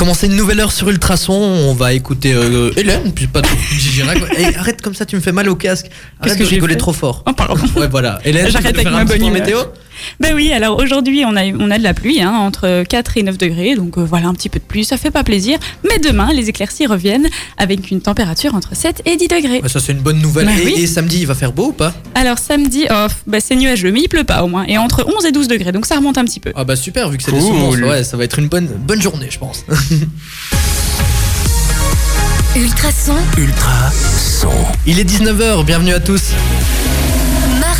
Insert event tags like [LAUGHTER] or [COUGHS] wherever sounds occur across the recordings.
commencer une nouvelle heure sur Ultrason. On va écouter euh, Hélène, puis pas de Gigi Rac. Et arrête comme ça, tu me fais mal au casque. Arrête que de j'ai rigoler fait trop fort. Oh, pardon. Ouais, voilà. Hélène, tu J'arrête veux avec faire ma un petit bonne point météo? Ben oui, alors aujourd'hui, on a, on a de la pluie, hein, entre 4 et 9 degrés, donc euh, voilà, un petit peu de pluie, ça fait pas plaisir. Mais demain, les éclaircies reviennent avec une température entre 7 et 10 degrés. Ouais, Ça, c'est une bonne nouvelle. Bah et, oui. et samedi, il va faire beau ou pas? Alors samedi, oh, ben, c'est nuageux, mais il pleut pas au moins, et entre 11 et 12 degrés, donc ça remonte un petit peu. Ah bah super, vu que c'est des Cool. semences, ouais, ça va être une bonne, bonne journée, je pense. Ultrason, Ultra son. Il est 19h, bienvenue à tous.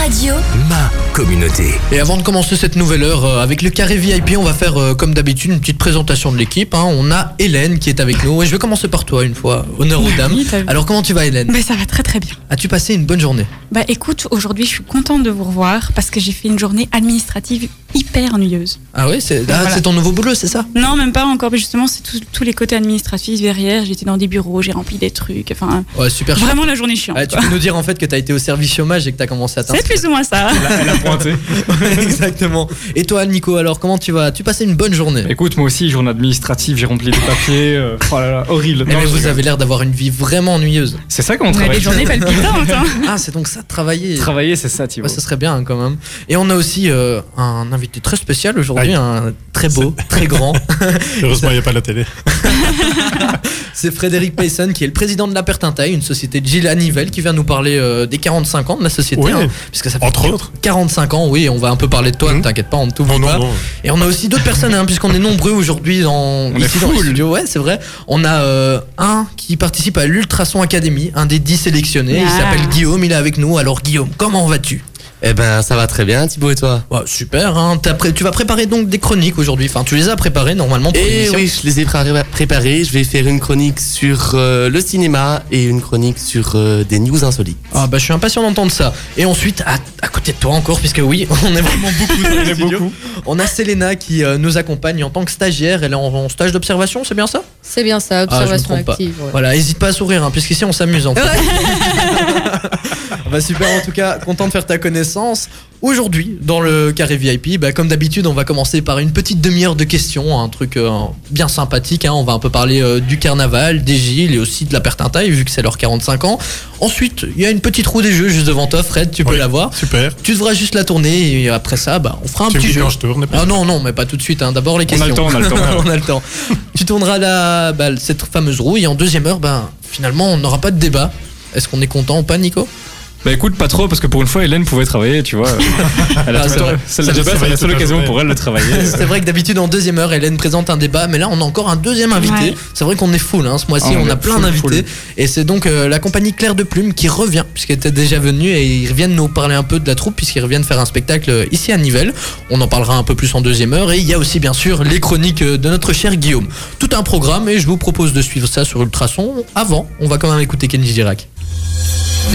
Ma radio, Ma communauté. Et avant de commencer cette nouvelle heure euh, avec le carré VIP, on va faire euh, comme d'habitude une petite présentation de l'équipe. hein. On a Hélène qui est avec nous. Et je vais commencer par toi une fois. Honneur aux dames. Oui, t'as vu. Alors comment tu vas Hélène? Mais ça va très très bien. As-tu passé une bonne journée? Bah écoute, aujourd'hui je suis contente de vous revoir parce que j'ai fait une journée administrative hyper ennuyeuse. Ah oui, c'est ah, Voilà. c'est ton nouveau boulot, c'est ça? Non, même pas encore, mais justement c'est tous les côtés administratifs derrière. J'étais dans des bureaux, j'ai rempli des trucs, enfin Ouais, super chouette. vraiment la journée chiante. Ah, tu quoi. peux nous dire en fait que tu as été au service chômage et que tu as commencé à C'est t'inscrire plus ou moins ça. Elle a pointé. [LAUGHS] Exactement. Et toi Nico, alors comment tu vas? Tu passé une bonne journée Écoute, moi aussi, journée administrative, j'ai rempli des papiers. euh, oh là là, horrible. Eh, Non, mais vous avez l'air d'avoir une vie vraiment ennuyeuse. C'est ça qu'on travaille. des journées [LAUGHS] palpitantes. Hein. Ah, c'est donc ça, travailler. Travailler, c'est ça, tu Ouais, vois. ça serait bien hein, quand même. Et on a aussi euh, un invité très spécial aujourd'hui, un très beau, très grand. [LAUGHS] Heureusement, il n'y a pas la télé. C'est Frédéric Payson qui est le président de la Pertintaille, une société de Gilles Hannivelle qui vient nous parler euh, des 45 ans de la société. Oui. hein, puisque ça fait Entre autres. 45 ans, oui, on va un peu parler de toi, ne t'inquiète pas, on ne t'oublie non, pas. non. Et on a aussi d'autres personnes, hein, puisqu'on est nombreux aujourd'hui dans, On est ici dans le studio. Ouais, c'est vrai. On a euh, un qui participe à l'Ultrason Academy, un des 10 sélectionnés. Il Ah. s'appelle Guillaume, il est avec nous. Alors Guillaume, comment vas-tu? Eh ben, ça va très bien, Thibaut et toi? Ouais, Super, hein, pré- tu vas préparer donc des chroniques aujourd'hui. Enfin, tu les as préparées normalement pour Eh l'émission. oui, je les ai pré- préparés. Je vais faire une chronique sur euh, le cinéma et une chronique sur euh, des news insolites. Ah bah je suis impatient d'entendre ça. Et ensuite, à, à côté de toi encore, puisque oui, [LAUGHS] on est vraiment beaucoup dans le On beaucoup. A Selena qui euh, nous accompagne en tant que stagiaire. Elle est en, en stage d'observation, c'est bien ça? C'est bien ça, Ah, je me observation pas. active. ouais. Voilà, hésite pas à sourire, hein, puisqu'ici on s'amuse en fait. [LAUGHS] [LAUGHS] bah super, en tout cas, content de faire ta connaissance. Aujourd'hui, dans le carré VIP, bah, comme d'habitude, on va commencer par une petite demi-heure de questions, un truc euh, bien sympathique. hein. On va un peu parler euh, du carnaval, des Gilles et aussi de la Pertintaille, vu que c'est leurs 45 ans. Ensuite, il y a une petite roue des jeux juste devant toi, Fred, tu peux Oui. la voir. Super. Tu devras juste la tourner et après ça, bah, on fera un Tu petit jeu. quand je tourne. Ah non, non, mais pas tout de suite. hein. D'abord les On a questions. le temps, on a le temps. [LAUGHS] on a le temps. Tu tourneras la, bah, cette fameuse roue et en deuxième heure, ben, finalement, on n'aura pas de débat. Est-ce qu'on est content ou pas, Nico? Bah écoute, pas trop, parce que pour une fois, Hélène pouvait travailler, tu vois. [LAUGHS] Elle a Ah, c'est travaille la seule occasion pour elle de travailler. [LAUGHS] C'est vrai que d'habitude, en deuxième heure, Hélène présente un débat, mais là, on a encore un deuxième invité. Ouais. C'est vrai qu'on est full. Hein. Ce mois-ci, Ah, on on, a plein d'invités. Et c'est donc euh, la compagnie Claire de Plume qui revient, puisqu'elle était déjà venue, et ils reviennent nous parler un peu de la troupe, puisqu'ils reviennent faire un spectacle euh, ici à Nivelles. On en parlera un peu plus en deuxième heure. Et il y a aussi, bien sûr, les chroniques euh, de notre cher Guillaume. Tout un programme, et je vous propose de suivre ça sur Ultrason. Avant, on va quand même écouter Kenji Girac.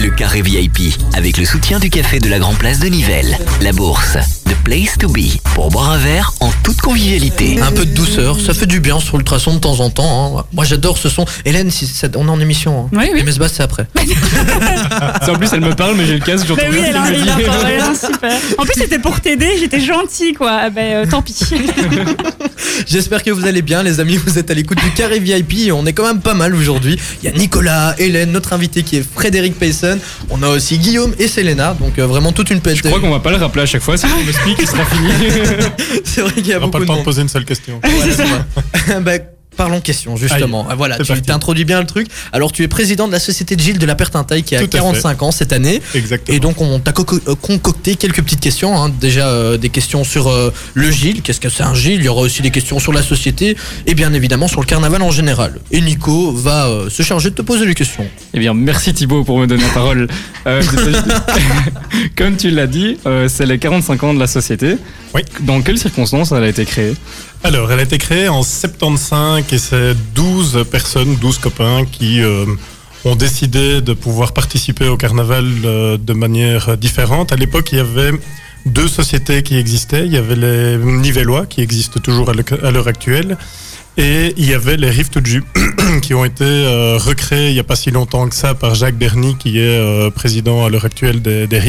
Le carré VIP avec le soutien du café de la Grand Place de Nivelles. La bourse. The place to be. Pour boire un verre en toute convivialité. Un peu de douceur, ça fait du bien sur Ultrason de temps en temps. hein. Moi j'adore ce son. Hélène, si ça- on est en émission. Hein. Oui, oui. Et Mesbah, c'est après. [LAUGHS] En plus, elle me parle, mais j'ai le casque, j'entends Mais oui, rien elle a qu'elle me dit. super. En plus, c'était pour t'aider, j'étais gentille, quoi. Ah Ben, euh, tant pis. [LAUGHS] J'espère que vous allez bien, les amis. Vous êtes à l'écoute du carré VIP. On est quand même pas mal aujourd'hui. Il y a Nicolas, Hélène, notre invité qui est Frédéric Payson. On a aussi Guillaume et Selena. Donc euh, vraiment toute une pêche. Je crois qu'on va pas le rappeler à chaque fois, si on me explique, il sera fini. [LAUGHS] C'est vrai qu'il y a On n'a beaucoup pas de le temps de monde. poser une seule question. Voilà, [LAUGHS] c'est vrai. [LAUGHS] Bah, Parlons question, justement. Ah, Voilà, tu t'introduis bien le truc. Alors, tu es président de la société de Gilles de la Pertintaille qui a Tout à fait. 45 ans cette année. Exactement. Et donc on t'a concocté quelques petites questions. hein. Déjà euh, des questions sur euh, le Gilles, qu'est-ce que c'est un Gilles? Il y aura aussi des questions sur la société et bien évidemment sur le carnaval en général. Et Nico va euh, se charger de te poser les questions. Eh bien, merci Thibaut pour me donner la parole. Euh, [LAUGHS] Comme tu l'as dit, euh, c'est les 45 ans de la société. Oui. Dans quelles circonstances elle a été créée? Alors, elle a été créée en 75 et c'est 12 personnes, 12 copains qui euh, ont décidé de pouvoir participer au carnaval euh, de manière différente. À l'époque, il y avait deux sociétés qui existaient. Il y avait les Nivellois, qui existent toujours à l'heure actuelle, et il y avait les Rift Ju, [COUGHS] qui ont été euh, recréés il n'y a pas si longtemps que ça par Jacques Berny, qui est euh, président à l'heure actuelle des, des.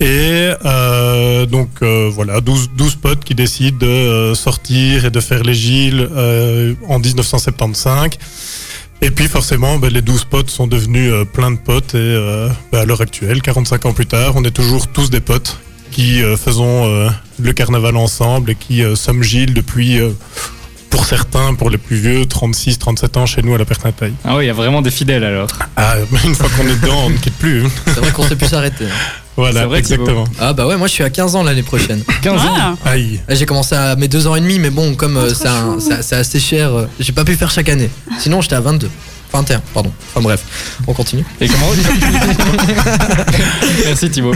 Et euh, donc euh, voilà, 12, 12 potes qui décident de euh, sortir et de faire les Gilles euh, en 1975. Et puis forcément, ben, les 12 potes sont devenus euh, plein de potes et euh, ben, à l'heure actuelle, 45 ans plus tard, on est toujours tous des potes qui euh, faisons euh, le carnaval ensemble et qui euh, sommes Gilles depuis, euh, pour certains, pour les plus vieux, 36, 37 ans chez nous à la Pertintaille. Ah oui, il y a vraiment des fidèles alors. Ah, une fois qu'on est dedans, on ne quitte plus. C'est vrai qu'on sait plus s'arrêter. Voilà, vrai, exactement. Ah bah ouais, moi je suis à 15 ans l'année prochaine. [LAUGHS] 15 ans. Ah, Aïe. J'ai commencé à mes deux ans et demi, mais bon, comme euh, Oh, trop c'est un- chou. c'est c'est assez cher, euh, j'ai pas pu faire chaque année. Sinon, j'étais à 22. 21, pardon. Enfin bref, on continue. Et comment [LAUGHS] Merci Thibaut.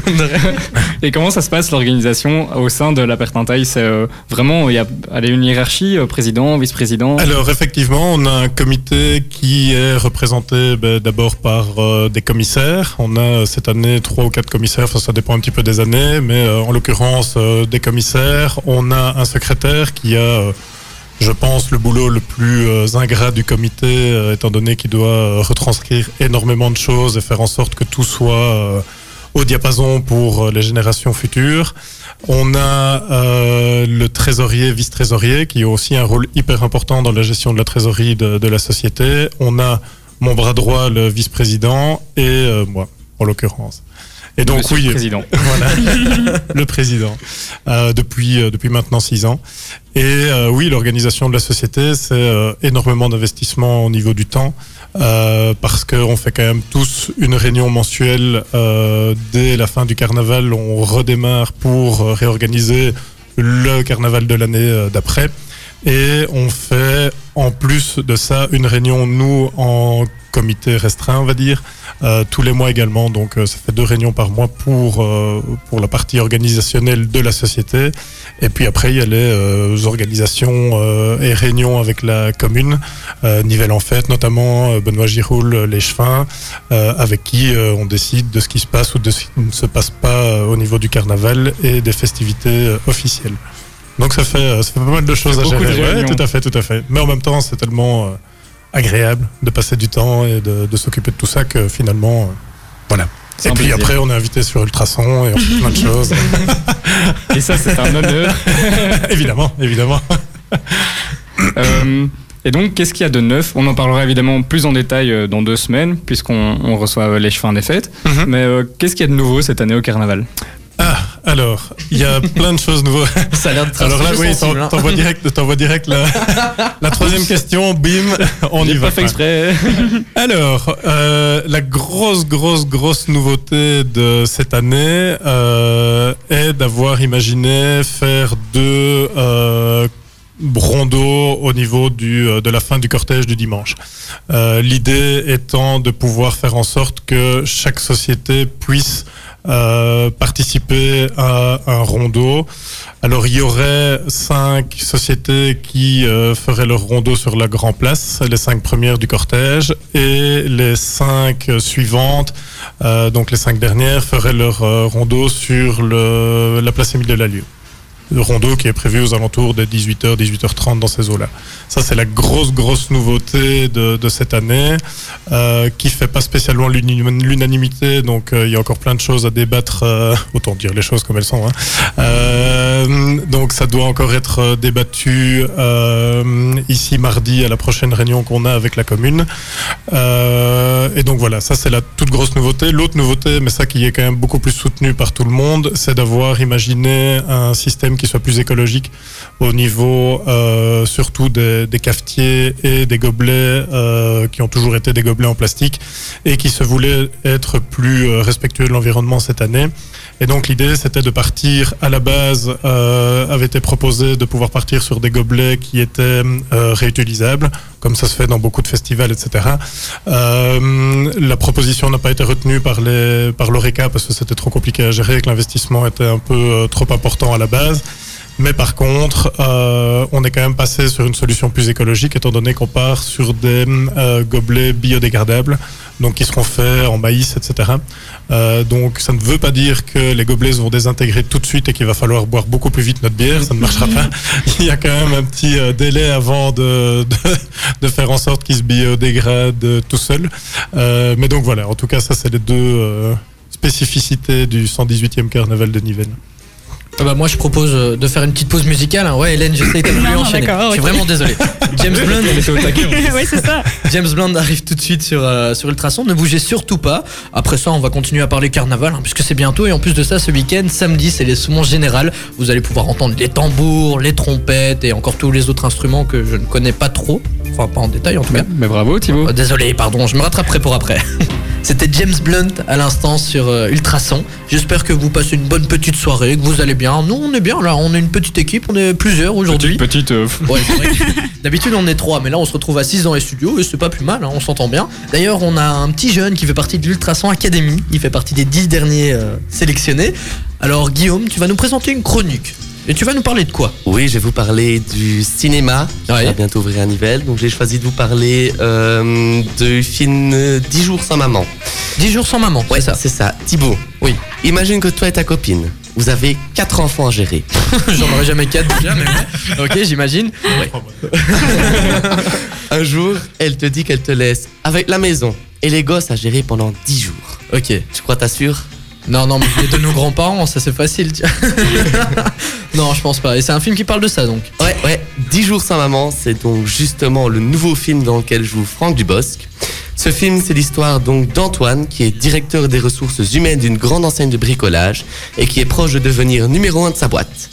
Et comment ça se passe l'organisation au sein de la Pertintaille C'est euh, vraiment il y a allez, une hiérarchie euh, président, vice-président? Alors effectivement, on a un comité qui est représenté ben, d'abord par euh, des commissaires. On a euh, cette année trois ou quatre commissaires, enfin, ça dépend un petit peu des années, mais euh, en l'occurrence euh, des commissaires. On a un secrétaire qui a, euh, je pense, le boulot le plus euh, ingrat du comité, euh, étant donné qu'il doit euh, retranscrire énormément de choses et faire en sorte que tout soit au diapason pour les générations futures. On a le trésorier, vice-trésorier, qui a aussi un rôle hyper important dans la gestion de la trésorerie de, la société. On a mon bras droit, le vice-président, et moi, en l'occurrence. Et donc Monsieur oui, le président. [LAUGHS] voilà, le président, euh, depuis euh, depuis maintenant six ans. Et euh, oui, l'organisation de la société, c'est euh, énormément d'investissement au niveau du temps, euh, parce qu'on fait quand même tous une réunion mensuelle euh, dès la fin du carnaval. On redémarre pour réorganiser le carnaval de l'année d'après. Et on fait en plus de ça une réunion, nous, en comité restreint, on va dire, euh, tous les mois également. Donc euh, ça fait deux réunions par mois pour, euh, pour la partie organisationnelle de la société. Et puis après, il y a les organisations et réunions avec la commune, Nivelles en fête notamment, Benoît Giroul, les Chevins, avec qui on décide de ce qui se passe ou de ce qui ne se passe pas au niveau du carnaval et des festivités officielles. Donc ça fait, ça fait pas mal de choses à gérer. Ouais, tout à fait, tout à fait. Mais en même temps, c'est tellement agréable de passer du temps et de, de s'occuper de tout ça que finalement, euh, voilà. Et puis plaisir. après, on est invité sur Ultrason et on fait plein de choses. [LAUGHS] Et ça c'est un honneur. [LAUGHS] évidemment, évidemment. [LAUGHS] Euh, et donc qu'est-ce qu'il y a de neuf? On en parlera évidemment plus en détail euh, dans deux semaines puisqu'on on reçoit les chevins des fêtes. Mhm. Mais euh, qu'est-ce qu'il y a de nouveau cette année au carnaval? Ah, alors, il y a plein de choses nouvelles. [LAUGHS] Ça a l'air un Alors là, oui, hein. t'envoies direct, t'envoies direct la, [LAUGHS] la troisième question, bim, on y va. pas fait exprès. [LAUGHS] Alors, euh, la grosse, grosse, grosse nouveauté de cette année euh, est d'avoir imaginé faire deux euh, rondeaux au niveau du, euh, de la fin du cortège du dimanche. Euh, L'idée étant de pouvoir faire en sorte que chaque société puisse euh, participer à un rondeau. Alors il y aurait cinq sociétés qui euh, feraient leur rondeau sur la Grand Place, les cinq premières du cortège, et les cinq suivantes, euh, donc les cinq dernières, feraient leur euh, rondeau sur le, la place Émile de la Lieu. Le rondeau qui est prévu aux alentours de 18h, 18h30 dans ces eaux-là. Ça, c'est la grosse, grosse nouveauté de, de cette année, euh, qui fait pas spécialement l'unanimité, donc euh, il y a encore plein de choses à débattre, euh, autant dire les choses comme elles sont. Hein. Euh, donc ça doit encore être débattu ici mardi à la prochaine réunion qu'on a avec la commune. Et donc voilà, ça c'est la toute grosse nouveauté. L'autre nouveauté, mais ça qui est quand même beaucoup plus soutenu par tout le monde, c'est d'avoir imaginé un système qui soit plus écologique au niveau euh, surtout des, cafetiers et des gobelets euh, qui ont toujours été des gobelets en plastique et qui se voulaient être plus euh, respectueux de l'environnement cette année. Et donc l'idée c'était de partir à la base avait été proposé de pouvoir partir sur des gobelets qui étaient réutilisables, comme ça se fait dans beaucoup de festivals, etc. Euh, la proposition n'a pas été retenue par les par l'ORECA parce que c'était trop compliqué à gérer, que l'investissement était un peu euh, trop important à la base. Mais par contre, euh, on est quand même passé sur une solution plus écologique, étant donné qu'on part sur des euh, gobelets biodégradables, donc qui seront faits en maïs, etc. Euh, donc ça ne veut pas dire que les gobelets vont désintégrer tout de suite et qu'il va falloir boire beaucoup plus vite notre bière, ça ne marchera pas. [LAUGHS] Il y a quand même un petit euh, délai avant de, de, de faire en sorte qu'ils se biodégradent tout seuls. Euh, mais donc voilà, en tout cas ça c'est les deux... euh, spécificité du 118e carnaval de Nivelles. Ah bah moi je propose euh, de faire une petite pause musicale. hein. Ouais Hélène, j'essaie de [COUGHS] lui enchaîner. Je suis vraiment désolé. [LAUGHS] James Blunt, oui, [LAUGHS] c'est ça. James Blunt arrive tout de suite sur, euh, sur Ultrason. Ne bougez surtout pas. Après ça, on va continuer à parler carnaval, hein, puisque c'est bientôt. Et en plus de ça, ce week-end, samedi, c'est les saumons générales. Vous allez pouvoir entendre les tambours, les trompettes et encore tous les autres instruments que je ne connais pas trop. Enfin, pas en détail en tout cas. Mais bravo Thibaut. Oh, désolé, pardon, je me rattraperai pour après. [LAUGHS] C'était James Blunt à l'instant sur euh, Ultrason. J'espère que vous passez une bonne petite soirée, que vous allez bien. Nous, on est bien là, on est une petite équipe, on est plusieurs aujourd'hui. Petite, petite, euh, Ouais, [LAUGHS] D'habitude, on est trois, mais là, on se retrouve à 6 dans les studios et c'est pas plus mal, hein, on s'entend bien. D'ailleurs, on a un petit jeune qui fait partie de l'Ultrason Academy. Il fait partie des 10 derniers euh, sélectionnés. Alors, Guillaume, tu vas nous présenter une chronique. Et tu vas nous parler de quoi Oui, je vais vous parler du cinéma qui Ouais. va bientôt ouvrir à Nivelles. Donc j'ai choisi de vous parler euh, du film euh, 10 jours sans maman. 10 jours sans maman, Ouais, c'est ça. c'est ça. Thibaut, Oui. imagine que toi et ta copine, vous avez quatre enfants à gérer. [LAUGHS] J'en aurais jamais 4 déjà, mais ouais. [LAUGHS] Ok, j'imagine. Ouais. Un jour, elle te dit qu'elle te laisse avec la maison et les gosses à gérer pendant 10 jours. Ok. Tu crois t'assures? Non, non, mais les de nos grands-parents, ça c'est facile. tiens. [LAUGHS] non, je pense pas. Et c'est un film qui parle de ça donc. Ouais, ouais. 10 jours sans maman, c'est donc justement le nouveau film dans lequel joue Franck Dubosc. Ce film, c'est l'histoire donc d'Antoine, qui est directeur des ressources humaines d'une grande enseigne de bricolage et qui est proche de devenir numéro un de sa boîte.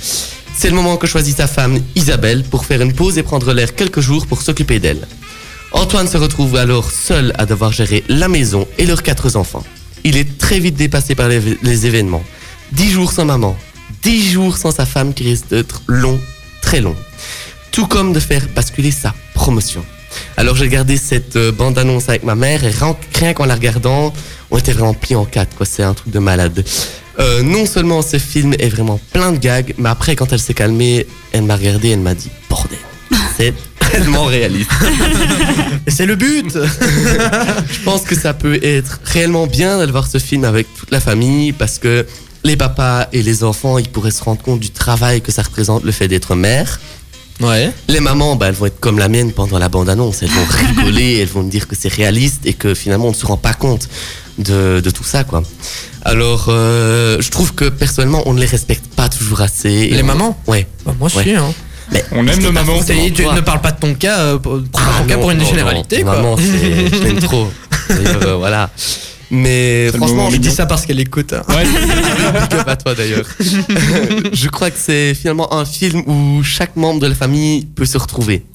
C'est le moment que choisit sa femme Isabelle pour faire une pause et prendre l'air quelques jours pour s'occuper d'elle. Antoine se retrouve alors seul à devoir gérer la maison et leurs quatre enfants. Il est très vite dépassé par les, événements. Dix jours sans maman, dix jours sans sa femme qui risque d'être long, très long. Tout comme de faire basculer sa promotion. Alors j'ai regardé cette euh, bande-annonce avec ma mère et rien, qu'en la regardant, on était pliés en quatre, quoi. C'est un truc de malade. Euh, non seulement ce film est vraiment plein de gags, mais après quand elle s'est calmée, elle m'a regardé et elle m'a dit bordel, c'est tellement réaliste. C'est le but Je pense que ça peut être réellement bien d'aller voir ce film avec toute la famille parce que les papas et les enfants, ils pourraient se rendre compte du travail que ça représente le fait d'être mère. Ouais. Les mamans, bah, elles vont être comme la mienne pendant la bande-annonce. Elles vont rigoler, elles vont me dire que c'est réaliste et que finalement on ne se rend pas compte de, de tout ça, quoi. Alors, euh, je trouve que personnellement, on ne les respecte pas toujours assez. Les on- mamans Ouais. Bah, moi, je Ouais. suis, hein. Mais On aime nos pas mamans. tu ne parles pas de ton cas, euh, prends pas Ah ton cas pour une non, généralité, non. quoi. Maman, c'est- trop. [LAUGHS] Euh, voilà. Mais franchement, je dis ça parce qu'elle écoute. hein. Ouais, à [LAUGHS] toi d'ailleurs. [LAUGHS] je crois que c'est finalement un film où chaque membre de la famille peut se retrouver.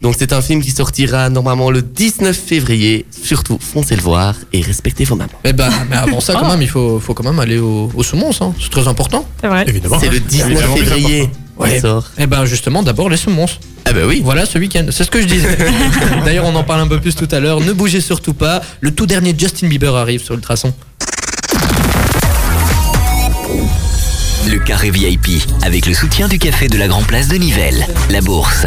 Donc c'est un film qui sortira normalement le 19 février. Surtout, foncez le voir et respectez vos mamans. Eh ben, mais avant ça, quand même, il faut, faut quand même aller au, au hein. c'est très important. C'est vrai. Évidemment. C'est le 19 Évidemment, plus février. Ouais. Sort. Eh ben, justement, d'abord les saumons. Ah bah oui. Voilà ce week-end, c'est ce que je disais. [LAUGHS] D'ailleurs, on en parle un peu plus tout à l'heure. Ne bougez surtout pas. Le tout dernier Justin Bieber arrive sur Ultrason. Le carré VIP, avec le soutien du café de la Grand Place de Nivelles, la bourse,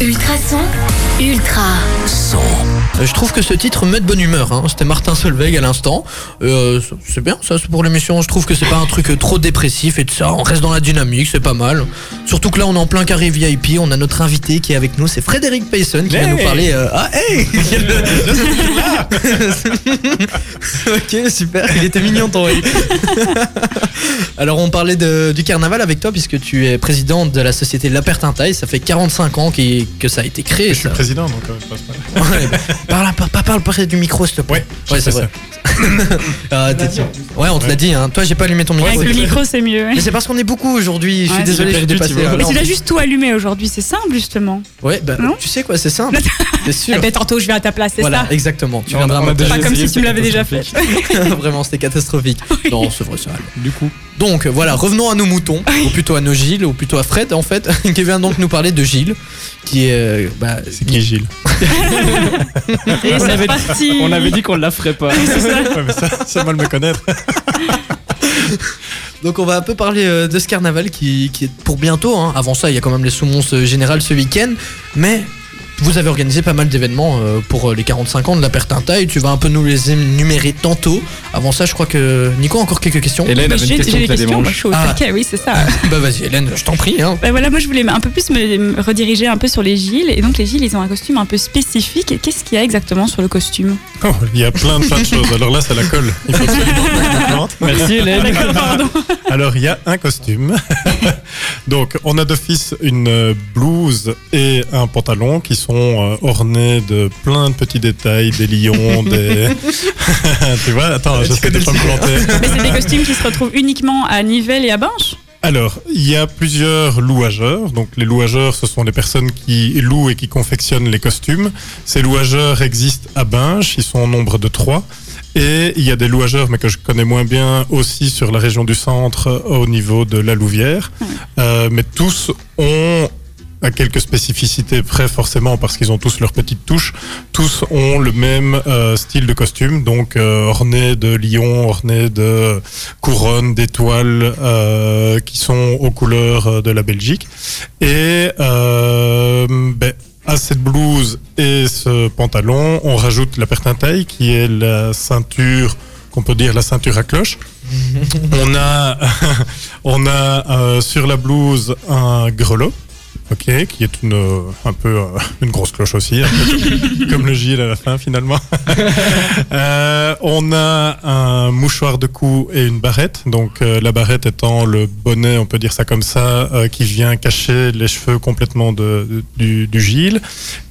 ultrason, ultra. Euh, Je trouve que ce titre met de bonne humeur. hein. C'était Martin Solveig à l'instant. Euh, c'est bien ça, c'est pour l'émission. Je trouve que c'est pas un truc euh, trop dépressif et tout ça. On reste dans la dynamique, c'est pas mal. Surtout que là, on est en plein carré VIP. On a notre invité qui est avec nous. C'est Frédéric Payson qui va nous parler. euh, Ah, hey [LAUGHS] [LAUGHS] Ok, super. Il était mignon ton oui. [LAUGHS] Alors, on parlait de- du carnaval avec toi puisque tu es président de la société La Pertintaille. Ça fait 45 ans qui- que ça a été créé. Je suis ça. président, donc euh, passe pas. Ouais, bah, parle, pas parle près du micro, s'il te plaît. je Ouais, c'est vrai. [COUGHS] Ah, t'es- ouais, on te l'a dit. Hein. Toi, j'ai pas allumé ton micro. Avec le micro, c'est mieux. ouais. Mais c'est parce qu'on est beaucoup aujourd'hui. Je suis Ouais, désolé, j'ai dépassé. vois. Mais tu plus. juste tout allumé aujourd'hui, c'est simple justement. Ouais, bah, Non tu sais quoi, c'est simple. [LAUGHS] C'est sûr. Eh ben, tantôt, je viens à ta place, c'est Voilà, ça exactement. Tu viendras déjà Pas comme si tu me l'avais c'est déjà fait. [LAUGHS] Vraiment, c'était catastrophique. [LAUGHS] Non, c'est vrai, ça. allait. du coup. Donc, voilà, revenons à nos moutons, ou plutôt à nos Gilles, ou plutôt à Fred, en fait, qui vient donc nous parler de Gilles, qui est. euh, bah, C'est qui Gilles? Et On c'est avait, parti. on avait dit qu'on la ferait pas. Ouais, mais ça, c'est [LAUGHS] mal me connaître. [LAUGHS] Donc on va un peu parler euh, de ce carnaval qui, qui est pour bientôt. hein. Avant ça, il y a quand même les Soumons euh, générales ce week-end. Mais vous avez organisé pas mal d'événements euh, pour euh, les 45 ans de la Pertinta et tu vas un peu nous les énumérer tantôt. Avant ça, je crois que Nico a encore quelques questions. Hélène Bah, avait une question des questions, moi je suis au Ah. taquet, oui c'est ça. [LAUGHS] bah vas-y Hélène, je t'en prie. Hein. Bah voilà, moi je voulais un peu plus me, rediriger un peu sur les Gilles. Et donc les Gilles, ils ont un costume un peu spécifique. Qu'est-ce qu'il y a exactement sur le costume? Oh, il y a plein de, plein de choses. Alors là, c'est la colle. Il faut. [LAUGHS] Merci Hélène. Pardon. [LAUGHS] Alors, il y a un costume. Donc, on a d'office une blouse et un pantalon qui sont euh, ornés de plein de petits détails, des lions, [LAUGHS] des... [LAUGHS] tu vois, attends, j'essaie de pas me planter. Mais c'est des costumes qui se retrouvent uniquement à Nivelles et à Binche Alors, il y a plusieurs louageurs. Donc, les louageurs, ce sont les personnes qui louent et qui confectionnent les costumes. Ces louageurs existent à Binche. Ils sont au nombre de trois. Et il y a des louageurs, mais que je connais moins bien, aussi sur la région du centre, au niveau de la Louvière. Euh, mais tous ont à quelques spécificités près forcément parce qu'ils ont tous leurs petites touches. Tous ont le même euh, style de costume, donc euh, orné de lions, orné de couronnes, d'étoiles euh, qui sont aux couleurs euh, de la Belgique. Et euh, ben, à cette blouse et ce pantalon, on rajoute la pertintaille qui est la ceinture qu'on peut dire la ceinture à cloche. [LAUGHS] on a, [LAUGHS] on a euh, sur la blouse un grelot. Ok, qui est une, euh, un peu euh, une grosse cloche aussi, [LAUGHS] comme le Gilles à la fin finalement. [LAUGHS] Euh, on a un mouchoir de cou et une barrette. Donc la barrette étant le bonnet, on peut dire ça comme ça, qui vient cacher les cheveux complètement de, de- du, du Gilles,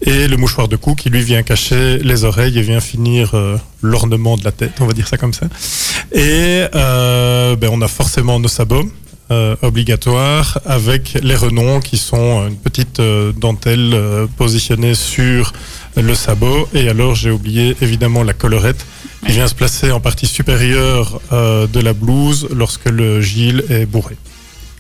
et le mouchoir de cou qui lui vient cacher les oreilles et vient finir l'ornement de la tête, on va dire ça comme ça. Et ben, on a forcément nos sabots. Euh, obligatoires avec les renons qui sont une petite euh, dentelle euh, positionnée sur le sabot et alors j'ai oublié évidemment la collerette qui vient se placer en partie supérieure euh, de la blouse lorsque le Gilles est bourré.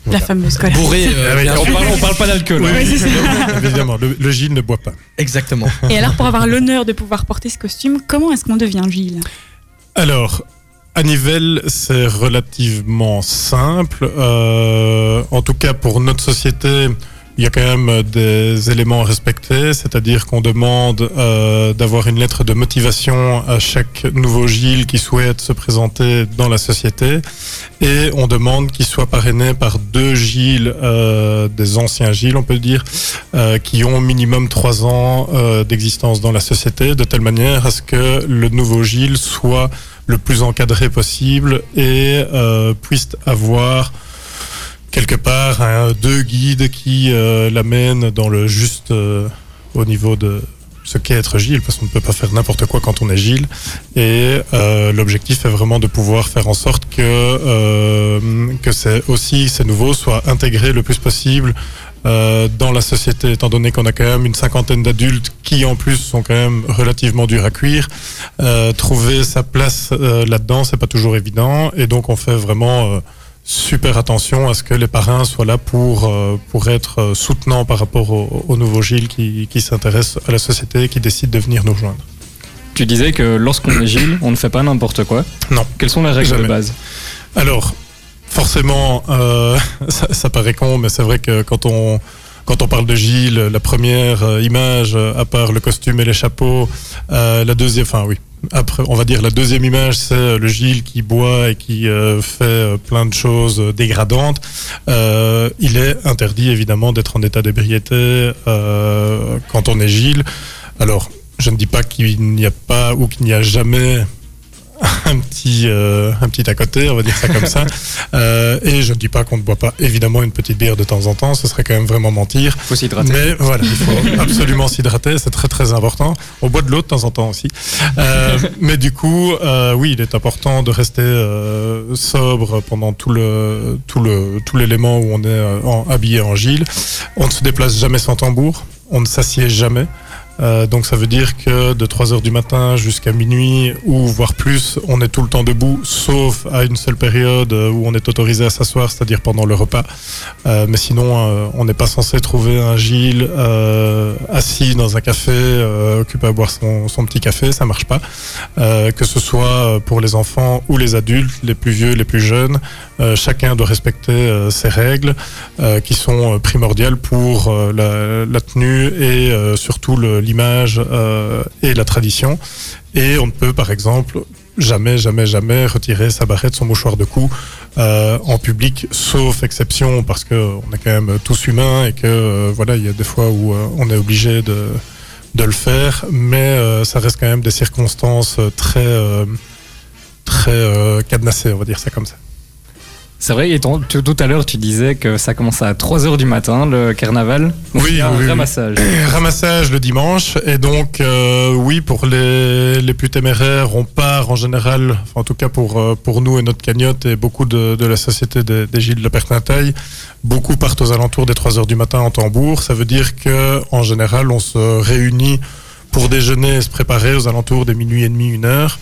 La fameuse colère. Bourré, euh, Ah oui, On parle, on parle pas d'alcool. Oui, hein. oui, évidemment, évidemment, le, le Gilles ne boit pas. Exactement. Et alors, pour avoir l'honneur de pouvoir porter ce costume, comment est-ce qu'on devient Gilles Alors, à Nivelles, c'est relativement simple. Euh, en tout cas, pour notre société, il y a quand même des éléments à respecter, c'est-à-dire qu'on demande euh, d'avoir une lettre de motivation à chaque nouveau Gilles qui souhaite se présenter dans la société, et on demande qu'il soit parrainé par deux Gilles, euh, des anciens Gilles, on peut dire, euh, qui ont minimum trois ans euh, d'existence dans la société, de telle manière à ce que le nouveau Gilles soit le plus encadré possible et euh, avoir quelque part deux guides qui euh, l'amènent dans le juste euh, au niveau de ce qu'est être Gilles, parce qu'on ne peut pas faire n'importe quoi quand on est Gilles. Et euh, l'objectif est vraiment de pouvoir faire en sorte que, euh, que c'est aussi ces nouveaux soient intégrés le plus possible euh, dans la société, étant donné qu'on a quand même une cinquantaine d'adultes qui en plus sont quand même relativement durs à cuire. Euh, trouver sa place euh, là-dedans, c'est pas toujours évident, et donc on fait vraiment super attention à ce que les parrains soient là pour euh, pour être soutenants par rapport au, au nouveau Gilles qui, qui s'intéresse à la société et qui décide de venir nous rejoindre. Tu disais que lorsqu'on est Gilles, on ne fait pas n'importe quoi. Non. Quelles sont les règles Jamais. de base? Alors, forcément, euh, [LAUGHS] ça, ça paraît con, mais c'est vrai que quand on quand on parle de Gilles, la première euh, image, euh, à part le costume et les chapeaux, euh, la deuxième, enfin oui, après, on va dire la deuxième image, c'est euh, le Gilles qui boit et qui euh, fait plein de choses dégradantes. Euh, il est interdit évidemment d'être en état d'ébriété quand on est Gilles. Alors, je ne dis pas qu'il n'y a pas ou qu'il n'y a jamais [LAUGHS] un petit, euh, un petit à côté, on va dire ça comme ça. [LAUGHS] Euh, et je ne dis pas qu'on ne boit pas évidemment une petite bière de temps en temps, ce serait quand même vraiment mentir. Faut s'hydrater. Mais voilà, il faut [LAUGHS] absolument s'hydrater, c'est très très important. On boit de l'eau de temps en temps aussi. Euh, mais du coup, euh, oui, il est important de rester euh, sobre pendant tout le tout le tout l'élément où on est euh, en- habillé en gile. On ne se déplace jamais sans tambour, on ne s'assied jamais. Euh, donc ça veut dire que de 3h du matin jusqu'à minuit ou voire plus, on est tout le temps debout, sauf à une seule période euh, où on est autorisé à s'asseoir, c'est-à-dire pendant le repas. Euh, mais sinon, on n'est pas censé trouver un Gilles assis dans un café, occupé à boire son, petit café, ça marche pas. Que ce soit pour les enfants ou les adultes, les plus vieux, les plus jeunes, chacun doit respecter ces règles qui sont primordiales pour la, la tenue et surtout le- l'image euh, et la tradition. Et on ne peut, par exemple, jamais, jamais, jamais retirer sa barrette, son mouchoir de cou euh, en public, sauf exception, parce que on est quand même tous humains et que euh, voilà, il y a des fois où on est obligé de de le faire, mais ça reste quand même des circonstances très très cadenassées, on va dire ça comme ça. C'est vrai, et ton- tout à l'heure, tu disais que ça commence à 3h du matin, le carnaval. Donc, Oui, il y a un oui, ramassage. [CLEARS THROAT] Ramassage le dimanche et donc euh, oui pour les, les plus téméraires on part en général en tout cas pour euh, pour nous et notre cagnotte et beaucoup de, de la société des, des Gilles de Pertintaille beaucoup partent aux alentours des 3 heures du matin en tambour ça veut dire que en général on se réunit pour déjeuner et se préparer aux alentours des minuit et demi une heure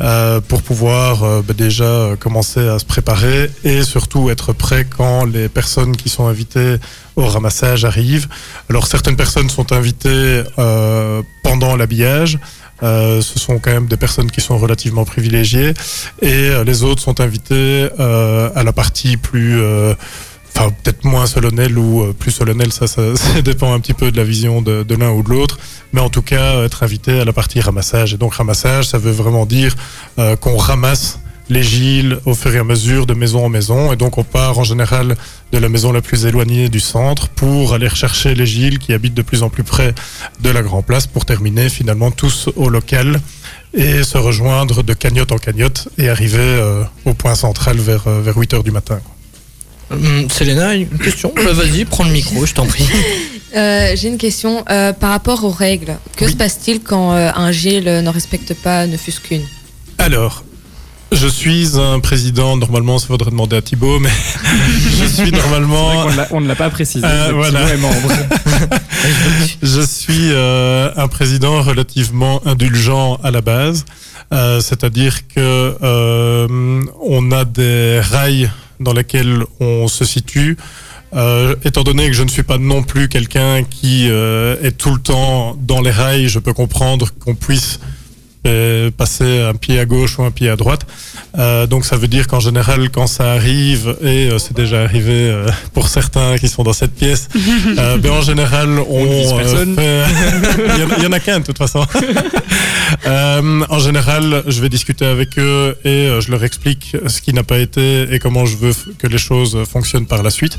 euh, pour pouvoir euh, bah, déjà euh, commencer à se préparer et surtout être prêt quand les personnes qui sont invitées au ramassage arrivent. Alors certaines personnes sont invitées euh, pendant l'habillage. Euh, ce sont quand même des personnes qui sont relativement privilégiées et les autres sont invités euh, à la partie plus enfin peut-être moins solennelle ou euh, plus solennelle ça, ça, [LAUGHS] ça dépend un petit peu de la vision de, de l'un ou de l'autre mais en tout cas être invité à la partie ramassage et donc ramassage ça veut vraiment dire euh, qu'on ramasse les Gilles au fur et à mesure de maison en maison. Et donc on part en général de la maison la plus éloignée du centre pour aller rechercher les Gilles qui habitent de plus en plus près de la Grand Place pour terminer finalement tous au local et se rejoindre de cagnotte en cagnotte et arriver euh, au point central vers, euh, vers 8 heures du matin. Hum, Selena, une question Bah, Vas-y, prends le micro, je t'en prie. [LAUGHS] Euh, J'ai une question euh, par rapport aux règles. Que Oui. se passe-t-il quand euh, un Gilles ne respecte pas ne fût-ce qu'une? Alors, je suis un président, normalement ça faudrait demander à Thibaut, mais [LAUGHS] je suis normalement on ne l'a pas précisé. Euh, voilà. Thibaut est membre. [LAUGHS] Je suis euh, un président relativement indulgent à la base, Euh, c'est-à-dire que euh, on a des rails dans lesquels on se situe. Euh, étant donné que je ne suis pas non plus quelqu'un qui euh, est tout le temps dans les rails, je peux comprendre qu'on puisse euh, passer un pied à gauche ou un pied à droite. Euh, donc ça veut dire qu'en général, quand ça arrive, et euh, c'est déjà arrivé euh, pour certains qui sont dans cette pièce, [LAUGHS] euh, ben, en général, on, euh, fait- [LAUGHS] il, y en a, qu'un de toute façon. [LAUGHS] Euh, en général, je vais discuter avec eux et je leur explique ce qui n'a pas été et comment je veux que les choses fonctionnent par la suite.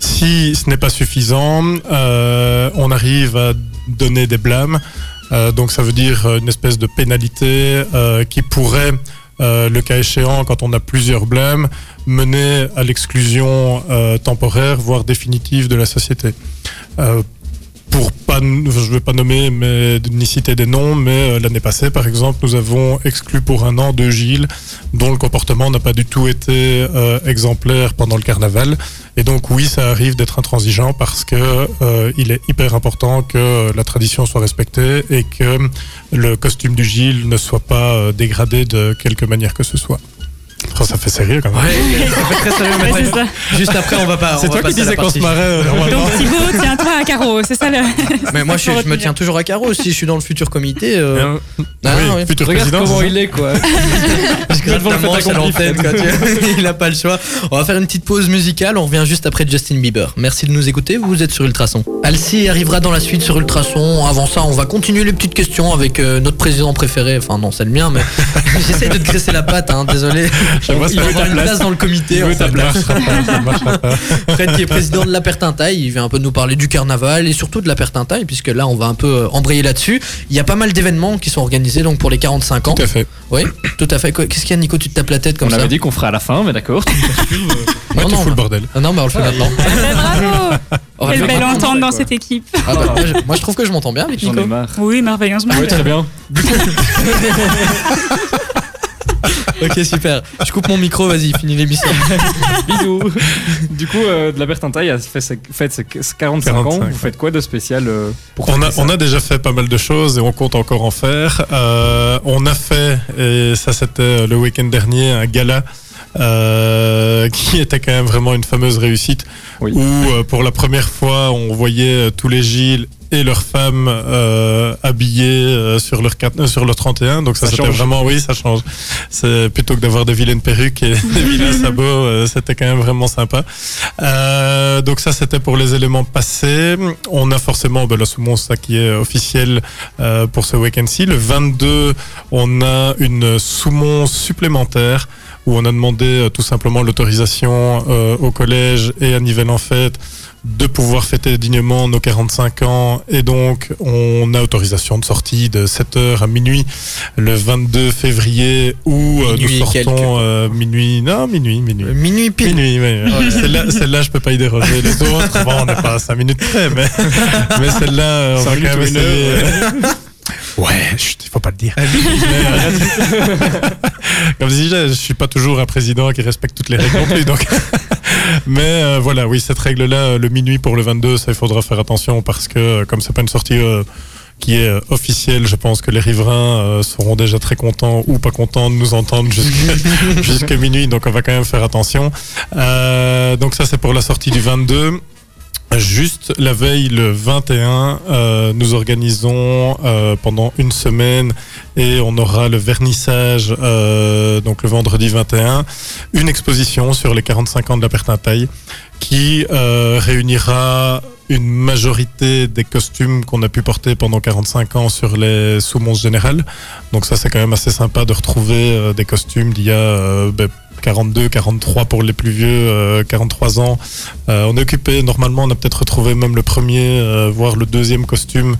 Si ce n'est pas suffisant, euh, on arrive à donner des blâmes. Euh, donc ça veut dire euh, une espèce de pénalité euh, qui pourrait, le cas échéant, quand on a plusieurs blâmes, mener à l'exclusion temporaire, voire définitive de la société. Pour pas, je vais pas nommer mais, ni citer des noms, mais euh, l'année passée, par exemple, nous avons exclu pour un an deux Gilles dont le comportement n'a pas du tout été euh, exemplaire pendant le carnaval. Et donc oui, ça arrive d'être intransigeant parce que euh, il est hyper important que la tradition soit respectée et que le costume du Gilles ne soit pas dégradé de quelque manière que ce soit. Oh, ça fait sérieux quand même. Ouais, ça fait très sérieux Ouais, ça. Juste après, on va pas. C'est toi qui disais qu'on se marrait euh. Donc Thibaut, tiens-toi à carreau, c'est ça le. Mais moi, [LAUGHS] je, me tiens toujours à carreau. Si je suis dans le futur comité. euh, Euh, ah, oui, ouais. futur Regarde président. comment il est, quoi. [LAUGHS] Quoi, tu vois. [LAUGHS] Il a pas le choix. On va faire une petite pause musicale. On revient juste après Justin Bieber. Merci de nous écouter. Vous êtes sur Ultrason. Alcy arrivera dans la suite sur Ultrason. Avant ça, on va continuer les petites questions avec euh, notre président préféré. Enfin, non, c'est le mien, mais j'essaie de te graisser la patte. Hein, désolé. Il veut ta avoir une place. place dans le comité. Il veut fait. ta place. Ça ne marchera pas. Fred qui est président de la Pertintaille, il vient un peu nous parler du carnaval et surtout de la Pertintaille puisque là on va un peu euh, embrayer là-dessus. Il y a pas mal d'événements qui sont organisés donc pour les 45 ans. Tout à fait. Oui, tout à fait. Qu'est-ce qu'il y a Nico, tu te tapes la tête comme On ça avait dit qu'on ferait à la fin, mais d'accord. [LAUGHS] Moi, Non, tu non, fous le bah- bordel. Ah non, mais on le fait maintenant. Eh, bravo On Quelle belle entente dans cette équipe. Ah bah, moi, je, moi, je trouve que je m'entends bien avec Nico. marre. Oui, merveilleusement. Oui, très bien. [LAUGHS] [LAUGHS] Ok, super. Je coupe mon micro, vas-y, finis l'émission. [LAUGHS] Bisous. du coup, euh, de la Bertintaille a fait ses, fait ses 45, ans. 45, Vous faites quoi de spécial euh, pour On a, on a déjà fait pas mal de choses et on compte encore en faire. Euh, on a fait, et ça c'était le week-end dernier, un gala euh, qui était quand même vraiment une fameuse réussite Oui. où euh, pour la première fois on voyait euh, tous les Gilles et leurs femmes euh, habillées euh, sur leur quatre- euh, sur leur 31 donc ça, Ça c'était change. vraiment oui ça change. C'est plutôt que d'avoir des vilaines perruques et [LAUGHS] des vilains [LAUGHS] sabots c'était quand même vraiment sympa. Euh, donc ça c'était pour les éléments passés. On a forcément ben, la Soumons ça qui est officiel euh, pour ce week-end-ci le 22 on a une Soumons supplémentaire où on a demandé tout simplement l'autorisation au collège et à Nivelles en fête de pouvoir fêter dignement nos 45 ans et donc on a autorisation de sortie de 7h à minuit le 22 février où euh, nous sortons euh, minuit non minuit minuit Euh, Minuit pile. Minuit, oui. [LAUGHS] Celle-là, celle-là, je peux pas y déroger. Les autres, bon, on n'est pas à 5 minutes près, mais, [LAUGHS] mais celle-là, on va quand même essayer. [LAUGHS] Ouais, il faut pas le dire. Comme je disais, je suis pas toujours un président qui respecte toutes les règles non plus, donc. Mais euh, voilà, oui, cette règle-là, euh, le minuit pour le 22, ça il faudra faire attention parce que euh, comme c'est pas une sortie euh, qui est officielle, je pense que les riverains euh, seront déjà très contents ou pas contents de nous entendre jusqu'à [LAUGHS] minuit, donc on va quand même faire attention. Euh, donc ça c'est pour la sortie du 22. Juste la veille, le 21, euh, nous organisons euh, pendant une semaine et on aura le vernissage, euh, donc le vendredi 21, une exposition sur les 45 ans de la Pertintaille qui euh, réunira une majorité des costumes qu'on a pu porter pendant 45 ans sur les sous-mons générales. Donc ça c'est quand même assez sympa de retrouver euh, des costumes d'il y a euh, ben, 42, 43 pour les plus vieux, euh, 43 ans. Euh, on est occupé, normalement on a peut-être retrouvé même le premier, euh, voire le deuxième costume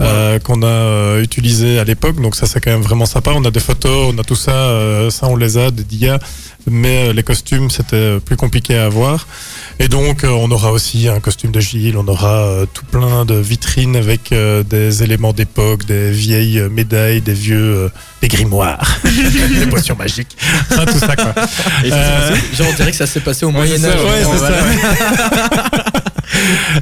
euh, qu'on a euh, utilisé à l'époque. Donc ça c'est quand même vraiment sympa. On a des photos, on a tout ça, euh, ça on les a, des dia, mais euh, les costumes c'était plus compliqué à avoir. Et donc euh, on aura aussi un costume de Gilles, on aura euh, tout plein de vitrines avec euh, des éléments d'époque, des vieilles euh, médailles, des vieux, euh, des grimoires, [LAUGHS] des potions magiques, Enfin, tout ça quoi. Euh, passé Genre, on dirait que ça s'est passé au Ouais, Moyen-Âge. Ouais. [LAUGHS]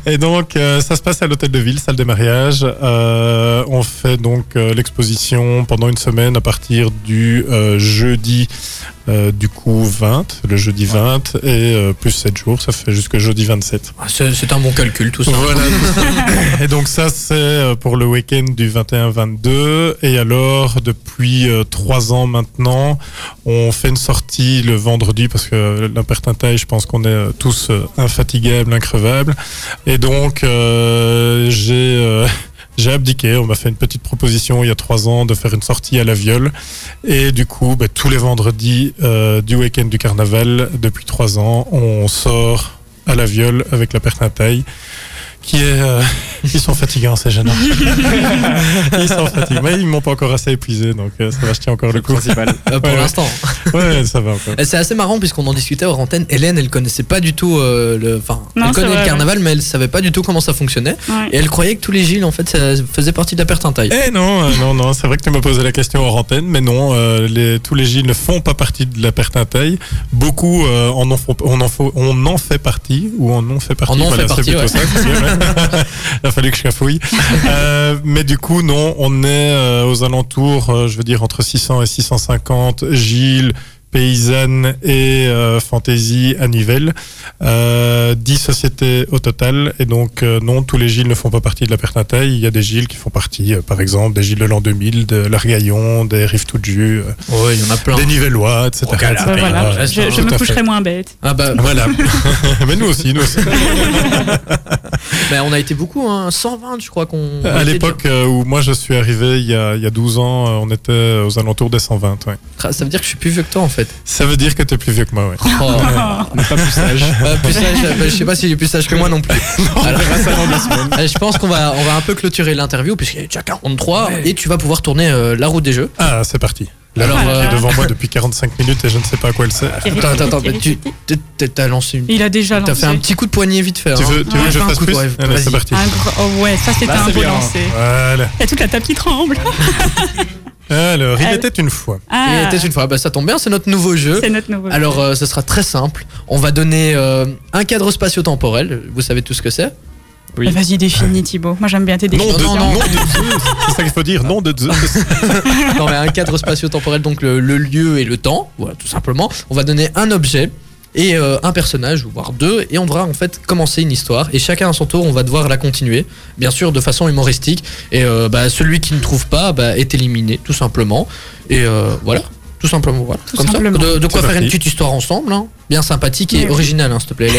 Et donc, euh, ça se passe à l'hôtel de ville, salle de mariage. Euh, on fait donc euh, l'exposition pendant une semaine à partir du euh, jeudi, du coup 20, le jeudi 20, et plus 7 jours, ça fait jusqu'au jeudi 27. Ah, C'est un bon calcul, tout ça. Voilà. [LAUGHS] [LAUGHS] et donc ça, c'est pour le week-end du 21-22. Et alors, depuis euh, trois ans maintenant, on fait une sortie le vendredi parce que l'impertintaille, je pense qu'on est tous infatigables, Et donc, euh, j'ai... euh, [LAUGHS] j'ai abdiqué, on m'a fait une petite proposition il y a trois ans de faire une sortie à la viole. Et du coup, bah, tous les vendredis euh, du week-end du carnaval, depuis trois ans, on sort à la viole avec la pertintaille qui est euh, ils sont fatigants ces jeunes [LAUGHS] ils sont fatigants mais ils m'ont pas encore assez épuisé donc euh, ça va je tiens encore le coup principal. Euh, pour Ouais, l'instant. ouais ça va encore Et C'est assez marrant puisqu'on en discutait hors antenne. Hélène, elle connaissait pas du tout euh, le. Enfin, elle connaît vrai, le carnaval, mais elle savait pas du tout comment ça fonctionnait. Ouais. Et elle croyait que tous les Gilles, en fait, ça faisait partie de la pertintaille. Eh non, euh, non, non, c'est vrai que tu m'as posé la question hors antenne, mais non, euh, les, tous les Gilles ne font pas partie de la. Beaucoup euh, en font- on, en faut- on en fait partie, ou en ont fait partie. En ont fait partie, ça. [LAUGHS] Il a fallu que je cafouille. Euh, mais du coup, non, on est euh, aux alentours, euh, je veux dire, entre 600 et 650 Gilles, paysanne et euh, fantasy à Nivelles. Euh, 10 sociétés au total. Et donc, euh, non, tous les Gilles ne font pas partie de la Pertintaille. Il y a des Gilles qui font partie, euh, par exemple, des Gilles de l'an 2000, de l'Argaillon, des Rives Ouais, il y en a plein. des Nivellois, etc. Oh, etc. Ouais, voilà. Ouais, je me coucherai moins bête. Ah bah, [LAUGHS] Voilà. [LAUGHS] Mais nous aussi, nous aussi. [LAUGHS] bah, on a été beaucoup, hein, 120, je crois qu'on. on À l'époque euh, où moi je suis arrivé, il y a, il y a 12 ans, euh, on était aux alentours des 120. Ouais. déjà- Ça veut dire que je suis plus vieux que toi, en fait. Ça veut dire que tu es plus vieux que moi, ouais. Oh. On n'est [LAUGHS] pas plus sage. Euh, plus sage, bah, je sais pas s'il est plus sage que moi non plus. [LAUGHS] Alors, allez, je pense qu'on va, on va un peu clôturer l'interview puisqu'il est déjà 43 et tu vas pouvoir tourner euh, la route des jeux. Ah, c'est parti. La Alors, lampe qui euh, est devant moi [LAUGHS] depuis 45 minutes et je ne sais pas à quoi elle sert. Attends, attends, attends, mais tu t'as- lancé une. Il a déjà lancé. T'as fait un petit coup de poignet vite fait. Tu hein. veux, tu veux Ouais, que je fasse coup de- plus ouais, Allez, c'est parti. Un gros- oh ouais, ça c'était Là, un beau lancer. Voilà. Il y a toute la tapis tremble. Alors, il Elle- était une fois. Ah, Il était une fois, bah, ça tombe bien, c'est notre nouveau jeu. c'est notre nouveau. Alors, euh, ce sera très simple. On va donner euh, un cadre spatio-temporel. Vous savez tout ce que c'est Oui. Vas-y, définis Thibaut. Moi, j'aime bien tes Non de, définitions. non, nom de Zeus. C'est ça qu'il faut dire, nom de Zeus. [LAUGHS] Non, mais un cadre spatio-temporel, donc le, le lieu et le temps. Voilà, tout simplement. On va donner un objet et euh, un personnage, voire deux, et on devra en fait commencer une histoire. Et chacun à son tour, on va devoir la continuer, bien sûr, de façon humoristique. Et euh, bah, celui qui ne trouve pas bah, est éliminé, tout simplement. Et euh, voilà. Tout simplement, voilà. Tout Comme simplement. ça. De, de quoi faire une petite histoire ensemble, hein. bien sympathique et Oui, originale, hein, s'il te plaît.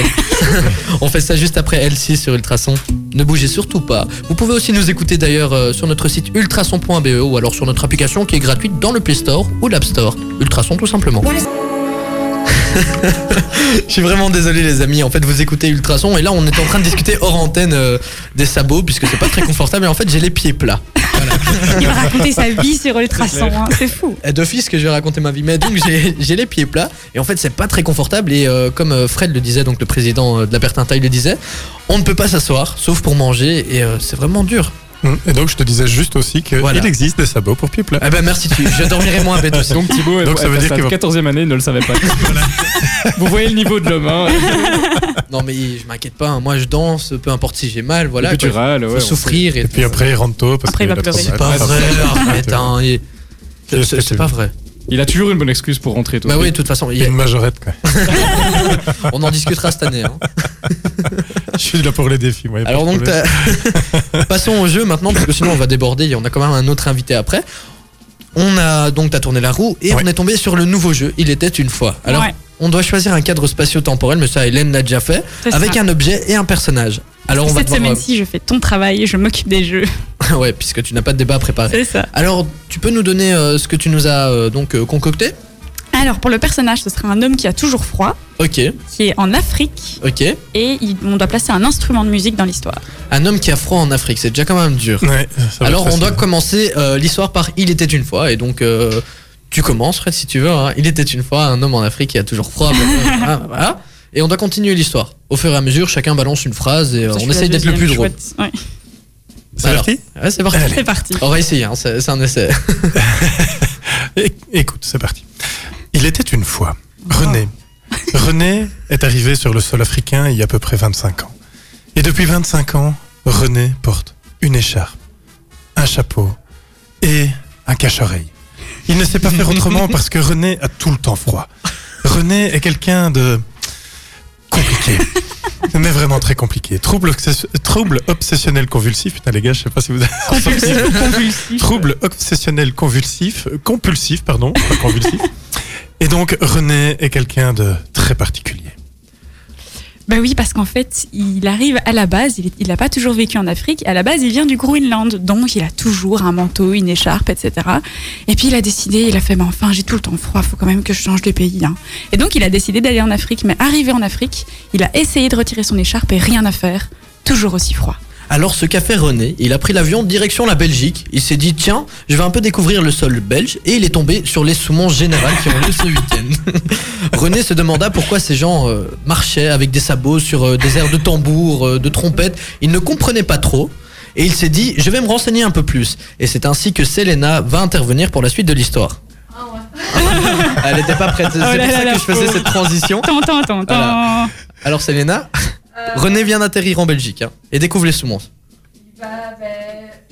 [LAUGHS] On fait ça juste après L6 sur Ultrason. Ne bougez surtout pas. Vous pouvez aussi nous écouter d'ailleurs euh, sur notre site ultrason.be ou alors sur notre application qui est gratuite dans le Play Store ou l'App Store. Ultrason tout simplement. [LAUGHS] Je suis vraiment désolé les amis, en fait vous écoutez Ultrason et là on est en train de discuter hors antenne euh, des sabots puisque c'est pas très confortable et en fait j'ai les pieds plats. [LAUGHS] Il va raconter sa vie sur Ultrason. hein, C'est fou. Et D'office que je vais raconter ma vie, mais donc j'ai j'ai les pieds plats et en fait c'est pas très confortable et euh, comme euh, Fred le disait, donc le président euh, de la Pertintaille le disait, on ne peut pas s'asseoir sauf pour manger et euh, c'est vraiment dur. Et donc, je te disais juste aussi qu'il Voilà. existe des sabots pour pieds plats. Eh ben merci, tu- je dormirai moins bête aussi. [LAUGHS] Donc Thibaut, Donc, ça veut dire que qu'il va- 14e année, il ne le savait pas. [LAUGHS] Vous voyez le niveau de l'homme. Hein. [LAUGHS] Non mais je m'inquiète pas, hein. moi je danse, peu importe si j'ai mal, voilà. Et puis tu râles, Faut souffrir et, Et puis après, il rentre tôt parce Après, il va pleurer. C'est pas Ah, vrai, c'est- hein, C'est pas vrai. Il a toujours une bonne excuse pour rentrer. Bah oui, de toute façon, il y a- Une majorette, quoi. on en discutera cette année. hein. [LAUGHS] Je suis là pour les défis, moi. Alors donc, [LAUGHS] passons au jeu maintenant, parce que sinon on va déborder, et on a quand même un autre invité après. On a donc, t'as tourné la roue, et Ouais. on est tombé sur le nouveau jeu, Il était une fois. Alors, Ouais. on doit choisir un cadre spatio-temporel, mais ça Hélène l'a déjà fait, avec ça. un objet et un personnage. Alors on va Cette devoir... semaine-ci, je fais ton travail et je m'occupe des jeux. [LAUGHS] ouais, puisque tu n'as pas de débat préparé. C'est ça. Alors, tu peux nous donner euh, ce que tu nous as euh, donc euh, concocté? Alors, pour le personnage, ce sera un homme qui a toujours froid, Ok, qui est en Afrique, ok. et il- on doit placer un instrument de musique dans l'histoire. Un homme qui a froid en Afrique, c'est déjà quand même dur. Ouais, ça va Alors être on doit facile. commencer euh, l'histoire par Il était une fois et donc euh, tu commences Fred si tu veux. hein. Il était une fois un homme en Afrique qui a toujours froid. blablabla, [LAUGHS] voilà. Et on doit continuer l'histoire. Au fur et à mesure, chacun balance une phrase et euh, Ça, je on la essaye d'être le plus deuxième, drôle. chouette. Ouais. C'est Alors. parti Ouais, c'est parti. C'est parti. On va essayer, hein, c'est c'est un essai. [LAUGHS] É- [LAUGHS] Écoute, c'est parti. Il était une fois René. René est arrivé sur le sol africain il y a à peu près 25 ans. Et depuis 25 ans, René porte une écharpe, un chapeau et un cache-oreille. Il ne sait pas faire autrement [LAUGHS] parce que René a tout le temps froid. René est quelqu'un de compliqué. Mais vraiment très compliqué. Trouble, obsess- trouble obsessionnel convulsif. Putain les gars, je sais pas si vous avez... Compulsif ou convulsif Trouble obsessionnel convulsif, compulsif, pardon, pas convulsif. Et donc René est quelqu'un de très particulier. Bah oui, parce qu'en fait, il arrive à la base, il n'a pas toujours vécu en Afrique. À la base, il vient du Groenland, donc il a toujours un manteau, une écharpe, etc. Et puis il a décidé, il a fait, mais enfin, j'ai tout le temps froid, faut quand même que je change de pays. hein. Et donc il a décidé d'aller en Afrique, mais arrivé en Afrique, il a essayé de retirer son écharpe et rien à faire, toujours aussi froid. Alors ce qu'a fait René, il a pris l'avion direction la Belgique. Il s'est dit tiens, je vais un peu découvrir le sol belge et il est tombé sur les soumons générales qui ont lieu ce week-end. [LAUGHS] René se demanda pourquoi ces gens euh, marchaient avec des sabots sur euh, des airs de tambour, euh, de trompette. Il ne comprenait pas trop. Et il s'est dit, je vais me renseigner un peu plus. Et c'est ainsi que Selena va intervenir pour la suite de l'histoire. Elle n'était pas prête. C'est Oh là pour là, ça que je faisais cette transition. Attends, attends, attends. Voilà. Alors Selena, René vient d'atterrir en Belgique hein, et découvre les soumons.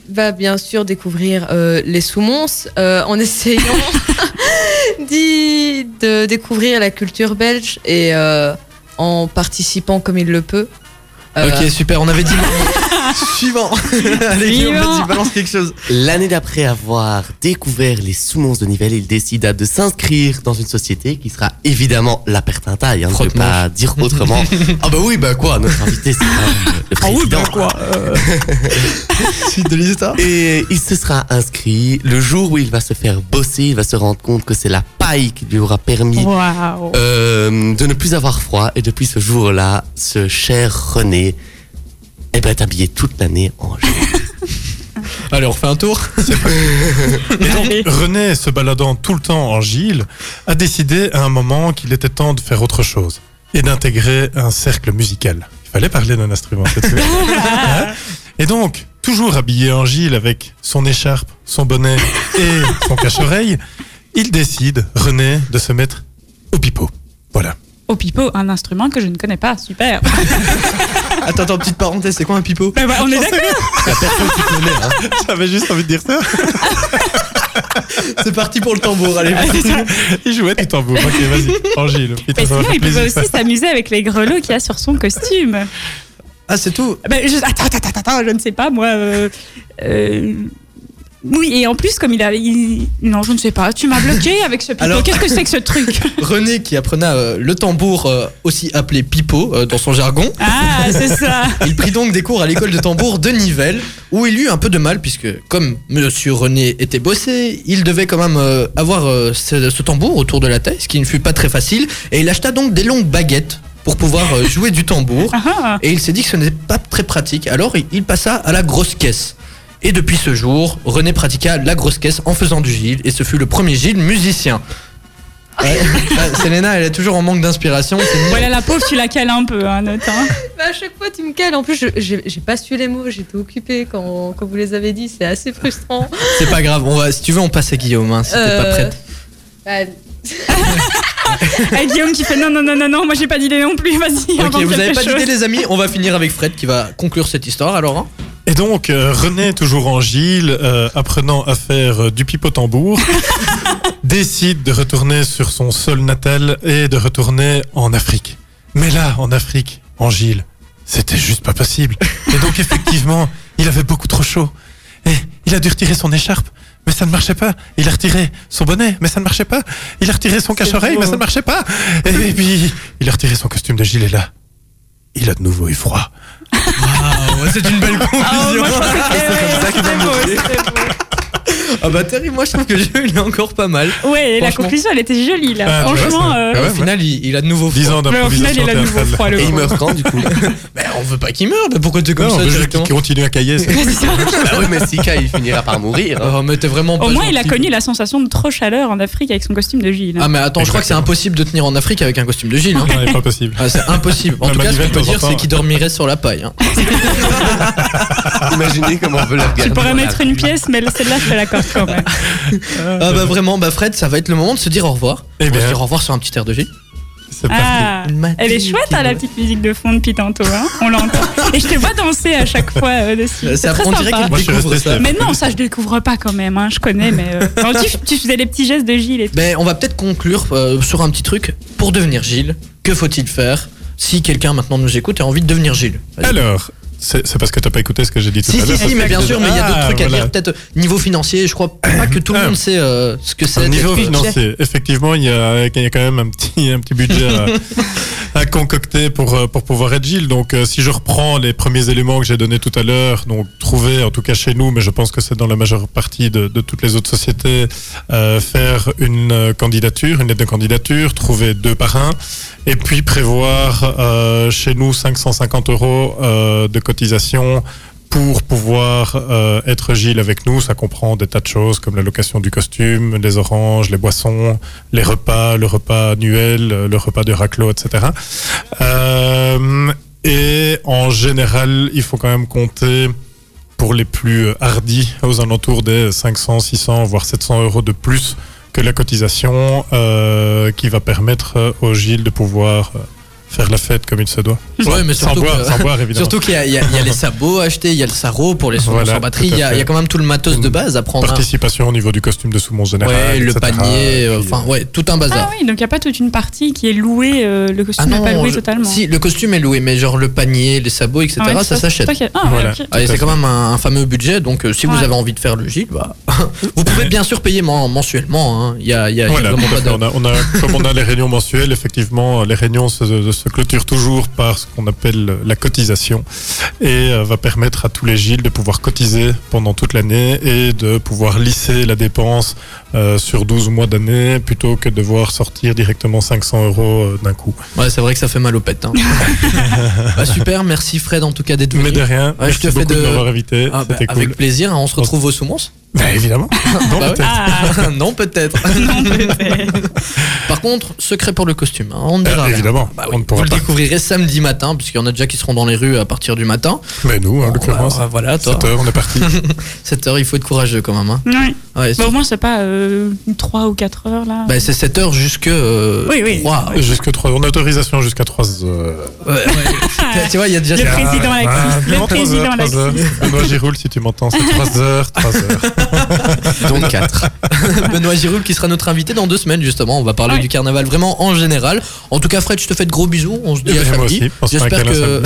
va bien sûr découvrir euh, les soumons euh, en essayant [LAUGHS] d'y- de découvrir la culture belge et euh, en participant comme il le peut. Euh, Ok, super, on avait dit. Suivant. [LAUGHS] Allez, Guillaume, Suivant. vas-y, balance quelque chose. L'année d'après avoir découvert les soumons de Nivelles, il décida de s'inscrire dans une société qui sera évidemment la Pertintaille, hein, je ne peux pas dire autrement. [LAUGHS] ah bah oui, bah quoi, notre invité c'est le président. Suite de l'histoire. Et il se sera inscrit. Le jour où il va se faire bosser, il va se rendre compte que c'est la paille qui lui aura permis euh, de ne plus avoir froid. Et depuis ce jour-là, ce cher René eh ben, est habillé toute l'année en jaune. [LAUGHS] Allez, on refait un tour. [LAUGHS] Et donc, Allez. René, se baladant tout le temps en Gilles, a décidé à un moment qu'il était temps de faire autre chose et d'intégrer un cercle musical. Il fallait parler d'un instrument cette semaine. [LAUGHS] Hein et donc, toujours habillé en Gilles avec son écharpe, son bonnet et son cache-oreille, il décide, René, de se mettre au pipeau. Voilà. Au pipeau, un instrument que je ne connais pas. Super. [LAUGHS] Attends, attends, petite parenthèse, c'est quoi un pipeau? Bah, bah, on est d'accord. J'avais juste envie de dire ça. [LAUGHS] C'est parti pour le tambour, allez. Il jouait du tambour. Ok, vas-y. Faire il pouvait plaisir. aussi s'amuser avec les grelots qu'il y a sur son costume. Ah, c'est tout Ben, je- attends, attends, attends, attends, je ne sais pas, moi. euh, euh, oui, et en plus, comme il a. il- non, je ne sais pas. Tu m'as bloqué avec ce pipeau. Alors- Qu'est-ce que c'est que ce [LAUGHS] truc René qui apprenait euh, le tambour, euh, aussi appelé pipeau euh, dans son jargon, Ah, c'est ça. il prit donc des cours à l'école de tambour de Nivelles, où il eut un peu de mal, puisque comme monsieur René était bossé, il devait quand même euh, avoir euh, ce, ce tambour autour de la tête, ce qui ne fut pas très facile, et il acheta donc des longues baguettes pour pouvoir euh, jouer du tambour. Ah, Et il s'est dit que ce n'était pas très pratique, alors il- il passa à la grosse caisse. Et depuis ce jour, René pratiqua la grosse caisse en faisant du Gilles, et ce fut le premier Gilles musicien. Ouais. Ah, [LAUGHS] Selena, elle est toujours en manque d'inspiration. Voilà, la pauvre, tu la cales un peu, hein, note. hein. [LAUGHS] Bah, à chaque fois, tu me cales. En plus, je- j'ai pas su les mots. J'étais occupée quand, quand vous les avez dit. C'est assez frustrant. [LAUGHS] C'est pas grave, on va, si tu veux, on passe à Guillaume, hein, si t'es pas Euh, prête. bah, Et Guillaume qui fait non, non, non, non, non, moi j'ai pas d'idée non plus, vas-y. Ok, vous avez pas d'idée, les amis On va finir avec Fred qui va conclure cette histoire alors. hein. Et donc, euh, René, toujours en Gilles, euh, apprenant à faire euh, du pipeau tambour, [LAUGHS] décide de retourner sur son sol natal et de retourner en Afrique. Mais là, en Afrique, en Gilles, c'était juste pas possible. Et donc, effectivement, il avait beaucoup trop chaud. Et il a dû retirer son écharpe, mais ça ne marchait pas. Il a retiré son bonnet, mais ça ne marchait pas. Il a retiré son cache-oreille, mais ça ne marchait pas. Et, puis, il a retiré son costume de Gilles et là, il a de nouveau eu froid. [LAUGHS] c'est une belle conclusion. c'était beau. Ah bah Terry, moi je trouve que le jeu il est encore pas mal. Ouais, la conclusion, elle était jolie là. Ah, vois, Franchement, ça- euh, ouais, au final, il, il a de nouveau 10 froid. ans mais au final, il a de nouveau froid le Et il meurt quand du coup Mais [LAUGHS] on veut pas qu'il meure, mais pourquoi tu es comme Non, on ça veut juste directement qu'il continue à cailler. c'est- [LAUGHS] [LAUGHS] Bah oui, mais Sika, il finira par mourir. hein. Oh, mais t'es vraiment pas Au moins, il a connu la sensation de trop chaleur en Afrique avec son costume de Gilles. Ah mais attends, je crois que c'est impossible de tenir en Afrique avec un costume de Gilles. hein. Non, c'est pas possible. Ah, c'est impossible. En Même tout cas, ce qu'on peut dire, c'est qu'il dormirait sur la paille. hein. Imaginez comment on veut la regarder. Tu pourrais la mettre une pièce, mais celle-là, je te l'accorde quand même. [LAUGHS] Ah bah vraiment, bah Fred, ça va être le moment de se dire au revoir. Eh on va bien. se dire au revoir sur un petit air de Gilles. C'est. Ah, elle est chouette, hein, la petite musique de fond depuis tantôt. Hein on l'entend. Et je te vois danser à chaque fois euh, dessus. Euh, C'est ça- très on dirait sympa. Moi, je suis découvre resté ça. Mais non, ça je découvre pas quand même. Hein, je connais, mais euh, non, tu, tu faisais les petits gestes de Gilles et tout. Ben, on va peut-être conclure euh, sur un petit truc. Pour devenir Gilles, que faut-il faire si quelqu'un maintenant nous écoute et a envie de devenir Gilles? Vas-y. Alors, c'est parce que t'as pas écouté ce que j'ai dit tout Si, à si, l'heure. si, parce mais que- bien sûr, mais il y a d'autres Ah, trucs à dire, peut-être euh, niveau financier. Je crois pas que tout le Ah. monde sait euh, ce que c'est. Au niveau financier, effectivement, il y a, il y a quand même un petit, un petit budget à, [LAUGHS] à concocter pour, euh, pour pouvoir être Gilles. Donc, euh, si je reprends les premiers éléments que j'ai donnés tout à l'heure, donc trouver, en tout cas chez nous, mais je pense que c'est dans la majeure partie de, de toutes les autres sociétés, euh, faire une euh, candidature, une lettre de candidature, trouver deux parrains, et puis prévoir euh, chez nous 550 euros euh, de cotisation pour pouvoir euh, être Gilles avec nous, ça comprend des tas de choses comme la location du costume, les oranges, les boissons, les repas, le repas annuel, le repas de raclot, etc. Et en général, il faut quand même compter pour les plus hardis aux alentours des 500, 600, voire 700 euros de plus que la cotisation euh, qui va permettre euh, au Gilles de pouvoir euh, faire la fête comme il se doit. Ouais, mais sans surtout boire, que- sans boire évidemment. Surtout qu'il y, a- y y les sabots à acheter, il y a le sarrau pour les sons Voilà, sans batterie, il y, a, fait. il y a quand même tout le matos de base à prendre. hein. Participation au niveau du costume de sous-mon général. Ouais, le etc. panier, euh, enfin ouais, tout un bazar. Ah oui, donc il n'y a pas toute une partie qui est louée, euh, le Ah costume n'est pas loué je- totalement. si le costume est loué, mais genre le panier, les sabots, etc. Ah ouais, ça s'achète. Ah, Voilà. c'est quand même un, un fameux budget, donc euh, si vous avez envie de faire le Gilles, bah, [LAUGHS] vous pouvez bien sûr payer men- mensuellement. Il y a- comme on a les réunions mensuelles, effectivement, les réunions se, se clôturent toujours par ce qu'on appelle la cotisation et euh, va permettre à tous les Gilles de pouvoir cotiser pendant toute l'année et de pouvoir lisser la dépense euh, sur 12 mois d'année plutôt que de devoir sortir directement 500 euros euh, d'un coup. Ouais, c'est vrai que ça fait mal aux pètes. hein. [LAUGHS] Bah, super, merci Fred en tout cas d'être venu. Mais de rien, Ouais, je te fais de- de m'avoir invité, Ah, bah, cool. Avec plaisir, hein, on se retrouve au Soumons Bah, évidemment. [LAUGHS] Non, Bah peut-être. Ah, [LAUGHS] Non, peut-être. Par contre, secret pour le costume, hein, on ne dira Euh, évidemment, Bah on oui, ne pourra vous le découvrirez samedi matin, puisqu'il y en a déjà qui seront dans les rues à partir du matin. Mais nous, en l'occurrence, Bah, voilà, toi. 7 heures, on est parti. 7 heures, il faut être courageux quand même. Hein. Oui. Ouais, Bah, au moins, c'est pas euh, 3 ou 4 heures là. bah, c'est 7 heures jusque. euh, Oui, oui. trois. Jusque 3 On a autorisation jusqu'à 3 heures. Ouais, ouais. [LAUGHS] Tu- vois, il y a déjà. Le président Ah. Le président. Benoît Giroul, si tu m'entends, c'est 3 heures, 3 heures. [LAUGHS] Donc 4. [LAUGHS] Benoît Giroul qui sera notre invité dans deux semaines justement. On va parler Ouais. du carnaval vraiment en général. En tout cas, Fred, je te fais de gros bisous. On se dit Eh à samedi. un J'espère que.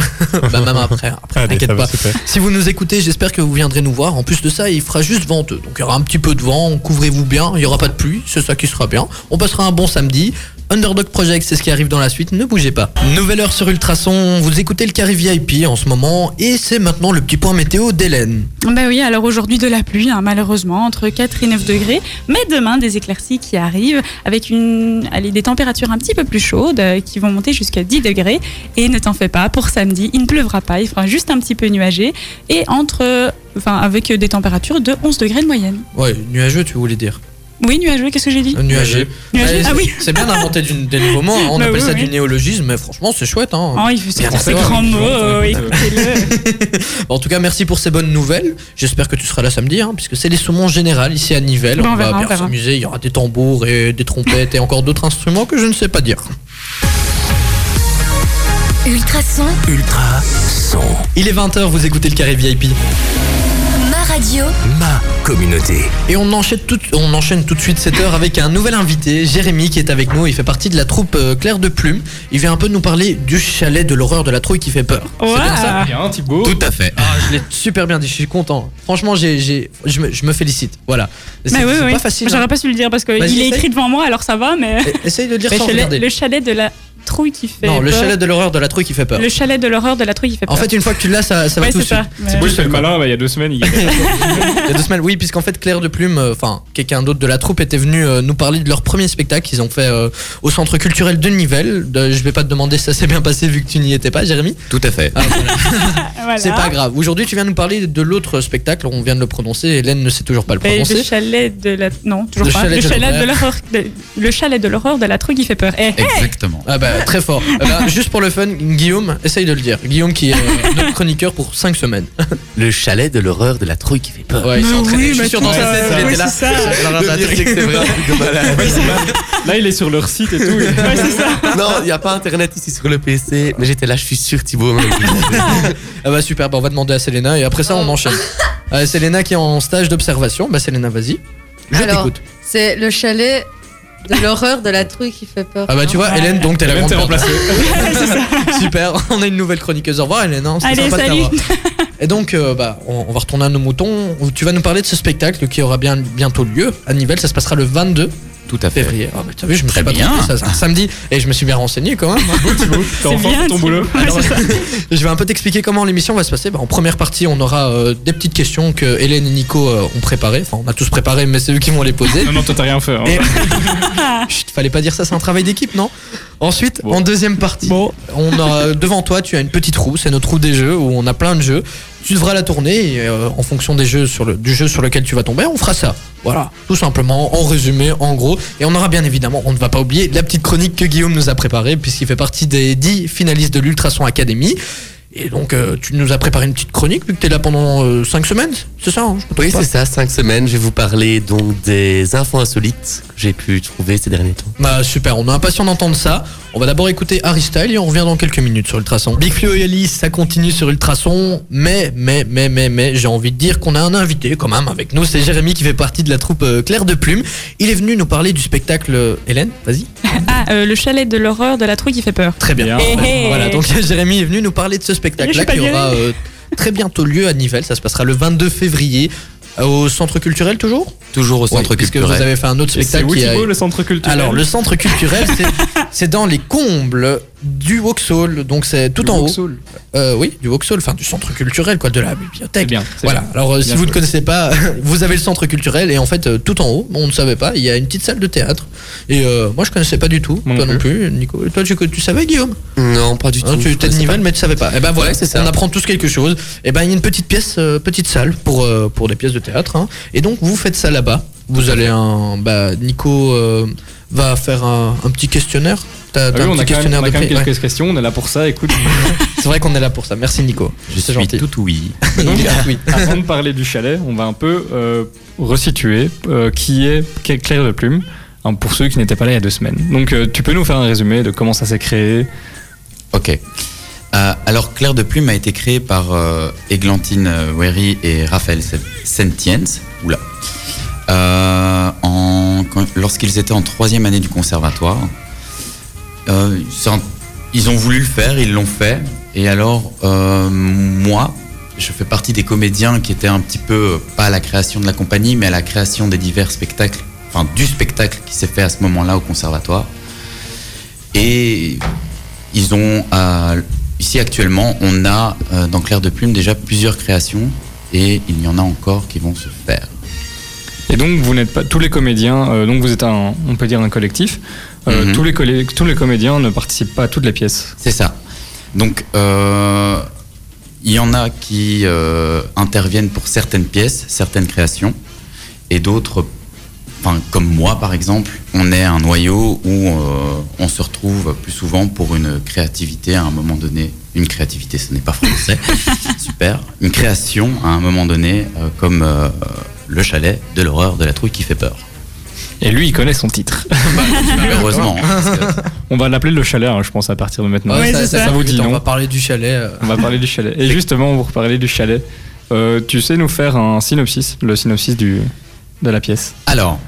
bah, même après. Après, Allez, t'inquiète pas. Si vous nous écoutez, j'espère que vous viendrez nous voir. En plus de ça, il fera juste venteux. Donc il y aura un petit peu de vent. Couvrez-vous bien. Il n'y aura pas de pluie. C'est ça qui sera bien. On passera un bon samedi. Underdog Project, c'est ce qui arrive dans la suite. Ne bougez pas. Nouvelle heure sur Ultrason. Vous écoutez le carré VIP en ce moment. Et c'est maintenant le petit point météo d'Hélène. Bah oui, alors aujourd'hui de la pluie, hein, malheureusement, entre 4 et 9 degrés. Mais demain, des éclaircies qui arrivent avec une, allez, des températures un petit peu plus chaudes euh, qui vont monter jusqu'à 10 degrés. Et ne t'en fais pas, pour samedi, il ne pleuvra pas, il fera juste un petit peu nuagé. Et entre, euh, enfin, avec des températures de 11 degrés de moyenne. Ouais, nuageux, tu voulais dire. Oui, nuageux, qu'est-ce que j'ai dit Euh, Nuageux. Nuageux, Ouais, ah c'est- oui. C'est bien d'inventer du- des nouveaux mots. hein. On Bah appelle oui, ça oui. du néologisme, mais franchement, c'est chouette. Hein. Oh, il faut sortir ces grands mots, Euh, [LAUGHS] écoutez-le. En tout cas, merci pour ces bonnes nouvelles. J'espère que tu seras là samedi, hein, puisque c'est les saumons général ici à Nivelles. Bon, on on va verra, on bien s'amuser. Il y aura des tambours et des trompettes et encore d'autres instruments que je ne sais pas dire. Ultrason, Ultra son. Il est 20h, vous écoutez le carré VIP. Ma radio, Ma communauté. Et on enchaîne tout, on enchaîne tout de suite cette heure avec un nouvel invité, Jérémy, qui est avec nous. Il fait partie de la troupe euh, Claire de Plume. Il vient un peu nous parler du chalet de l'horreur de la trouille qui fait peur. C'est bien ça. Bien, Thibaut. Tout à fait. Ah, je l'ai super bien dit, je suis content. Franchement, j'ai, j'ai, je, me, je me félicite. Voilà. C'est, Bah oui, c'est oui. pas facile. hein. J'aurais pas su le dire parce qu'il Vas-y, est essaye. écrit devant moi, alors ça va, mais. E- Essaye de dire [LAUGHS] Le sans chalet, regarder. le chalet de la trouille qui fait. Non, le chalet de l'horreur de la trouille qui fait peur. Le chalet de l'horreur de la trouille qui fait peur. En fait, une fois que tu l'as, ça, ça va tout c'est ça. Ouais. il fait le malin, il y a deux semaines, il [LAUGHS] Il y a deux semaines, oui, puisqu'en fait, Claire de Plume, euh, enfin, quelqu'un d'autre de la troupe était venu euh, nous parler de leur premier spectacle qu'ils ont fait euh, au centre culturel de Nivelles. De- je vais pas te demander si ça s'est bien passé vu que tu n'y étais pas, Jérémy. Tout à fait. Ah, voilà. [LAUGHS] [LAUGHS] Voilà. C'est pas grave. Aujourd'hui, tu viens nous parler de l'autre spectacle. On vient de le prononcer. Hélène ne sait toujours pas le prononcer. le chalet de la. Non, toujours Le pas. chalet le, chalet l'horreur. de l'horreur. de- Le chalet de l'horreur de la trouille qui fait peur. Eh, Exactement. Ah bah très fort. Ah [LAUGHS] bah, juste pour le fun, Guillaume, essaye de le dire. Guillaume qui est euh, notre chroniqueur pour 5 semaines. Le chalet de l'horreur de la trouille qui fait peur. Ouais, il s'est Mais entraîné. oui, je suis mais sûr dans tout sa ça, tête, il oui, était là. Alors, c'est il est sur leur site et tout. ouais, c'est ça. Non, il n'y a pas internet ici sur le PC, mais j'étais là, je suis sûr, Thibaut. [LAUGHS] Ah bah super, bah on va demander à Selena et après ça on enchaîne. Euh, Selena qui est en stage d'observation, bah Selena vas-y. Je Alors, t'écoute. c'est le chalet de l'horreur de la trouille qui fait peur. Ah bah tu vois, Ouais. Hélène, donc t'es la Hélène, grande t'es perdante. [LAUGHS] c'est ça. Super, on a une nouvelle chroniqueuse. Au revoir Hélène, hein, c'était Allez, sympa de salut. t'avoir. Et donc euh, bah on, on va retourner à nos moutons. Tu vas nous parler de ce spectacle qui aura bien bientôt lieu à Nivelles. Ça se passera le 22 Tout à fait. février. Ah bah t'as vu, je me Très suis pas bien. trompé, ça, c'est un samedi et je me suis bien renseigné quand même. [LAUGHS] T'as C'est enfin bien, fait ton boulot. [LAUGHS] Je vais un peu t'expliquer comment l'émission va se passer. Bah, en première partie, on aura euh, des petites questions que Hélène et Nico euh, ont préparées. Enfin, on a tous préparé, mais c'est eux qui vont les poser. Non, non, toi, t'as rien fait. hein. Et... [LAUGHS] Chut, fallait pas dire ça, c'est un travail d'équipe, non? Ensuite, Bon. en deuxième partie, on a, devant toi, tu as une petite roue, c'est notre roue des jeux où on a plein de jeux. Tu devras la tourner et euh, en fonction des jeux sur le, du jeu sur lequel tu vas tomber, on fera ça. Voilà, tout simplement, en résumé, en gros. Et on aura bien évidemment, on ne va pas oublier la petite chronique que Guillaume nous a préparée, puisqu'il fait partie des 10 finalistes de l'Ultrason Academy. Et donc, euh, tu nous as préparé une petite chronique, vu que tu es là pendant 5 semaines, c'est ça hein, je Oui, c'est ça, cinq semaines. Je vais vous parler donc des infos insolites que j'ai pu trouver ces derniers temps. Bah super, on est impatient d'entendre ça. On va d'abord écouter Harry Style et on revient dans quelques minutes sur Ultrason. Big Flo et Alice, ça continue sur Ultrason, mais, mais, mais, mais, mais, j'ai envie de dire qu'on a un invité quand même avec nous. C'est Jérémy qui fait partie de la troupe euh, Claire de Plume. Il est venu nous parler du spectacle. euh, Hélène, vas-y. [LAUGHS] Ah, euh, le chalet de l'horreur de la trouille qui fait peur. Très bien. Bien. Hé, hé. Voilà, donc Jérémy est venu nous parler de ce spectacle-là qui aura euh, très bientôt lieu à Nivelles. Ça se passera le 22 février au centre culturel toujours? Toujours au centre Oui, puisque culturel. vous avez fait un autre C'est spectacle où, qui a... Le centre culturel Alors, le centre culturel, c'est [LAUGHS] C'est dans les combles du Vauxhall, donc c'est tout Du en haut. Vauxhall. Euh, oui, du Vauxhall, enfin du centre culturel, quoi, de la bibliothèque. bien. c'est Voilà. bien. Alors, euh, si Bien vous ne connaissez pas, [LAUGHS] vous avez le centre culturel et en fait, euh, tout en haut, on ne savait pas, il y a une petite salle de théâtre. Et euh, moi, je connaissais pas du tout. Moi toi non non plus, Nico. Et toi, tu, tu savais, Guillaume? Non, pas du Hein, tout. Tu étais de Nivelles, mais tu savais pas. Et ben voilà, Ouais, c'est ça. on apprend tous quelque chose. Et ben il y a une petite pièce, euh, petite salle pour euh, pour des pièces de théâtre. hein. Et donc vous faites ça là-bas. Vous allez un, bah Nico euh, va faire un, un petit questionnaire. T'as Ah t'as oui, un on a quand même, on a de quand même pré- quelques ouais. questions, on est là pour ça, écoute. [LAUGHS] C'est vrai qu'on est là pour ça. Merci Nico. Je suis gentil. tout oui. Donc, [LAUGHS] [LAUGHS] avant de parler du chalet, on va un peu euh, resituer euh, qui est Claire de Plume, hein, pour ceux qui n'étaient pas là il y a deux semaines. Donc euh, tu peux nous faire un résumé de comment ça s'est créé? Ok. Euh, alors, Claire de Plume a été créée par euh, Églantine Wery et Raphaël Sentiens. Oula. Euh, Lorsqu'ils étaient en troisième année du conservatoire. Euh, ils ont voulu le faire, ils l'ont fait. Et alors, euh, moi, je fais partie des comédiens qui étaient un petit peu, pas à la création de la compagnie, mais à la création des divers spectacles, enfin du spectacle qui s'est fait à ce moment-là au conservatoire. Et ils ont, ici actuellement, on a dans Claire de Plume déjà plusieurs créations et il y en a encore qui vont se faire. Et donc vous n'êtes pas tous les comédiens, euh, donc vous êtes un, on peut dire un collectif. Euh, Mhm. tous, les collé- tous les comédiens ne participent pas à toutes les pièces. C'est ça. Donc, euh, il y en a qui interviennent pour certaines pièces, certaines créations, et d'autres, enfin, comme moi par exemple, on est un noyau où on se retrouve plus souvent pour une créativité à un moment donné. Une créativité, ce n'est pas français. [LAUGHS] Super. Une création à un moment donné, euh, comme euh, le chalet de l'horreur de la trouille qui fait peur. Et lui, il connaît son titre. [LAUGHS] Heureusement. hein, on va l'appeler le chalet, hein, je pense, à partir de maintenant. Ouais, ça, ça, ça. vous dit On va parler du chalet. euh. On va parler du chalet. Et justement, pour parler du chalet, euh, tu sais nous faire un synopsis, le synopsis du, de la pièce. Alors,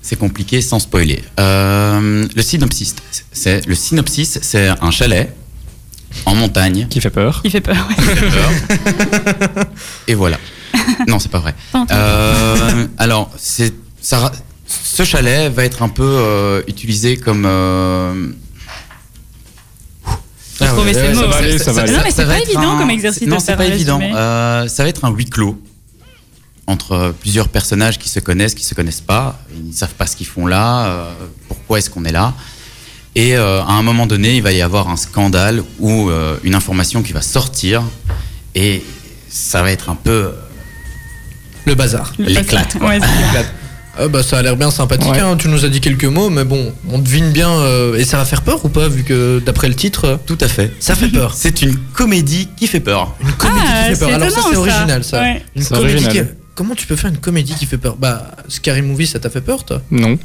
c'est compliqué sans spoiler. Euh, le synopsis, c'est le synopsis, c'est un chalet en montagne. Qui fait peur. Il fait peur. ouais. qui fait peur. [LAUGHS] Et voilà. Non, c'est pas vrai. Euh, alors, c'est ça. Ce chalet va être un peu euh, utilisé comme. euh, mots. ça va aller, ça va aller. Non, mais c'est pas évident un- comme exercice Non, c'est pas évident. Euh, ça va être un huis clos entre plusieurs personnages qui se connaissent, qui se connaissent pas. Ils ne savent pas ce qu'ils font là. pourquoi est-ce qu'on est là Et à un moment donné, il va y avoir un scandale ou une information qui va sortir et ça va être un peu Le bazar. Le l'éclate. Ouais, Ah bah ça a l'air bien sympathique. Ouais. hein. Tu nous as dit quelques mots, mais bon, on devine bien. euh, et ça va faire peur ou pas, vu que d'après le titre, euh, Tout à fait. ça fait peur. [LAUGHS] C'est une comédie qui fait peur. Une comédie Ah, qui fait peur. Alors ça, c'est original, ça. Ouais. Une C'est comédie original. qui- Comment tu peux faire une comédie qui fait peur? Bah, Scary Movie, ça t'a fait peur, toi? Non.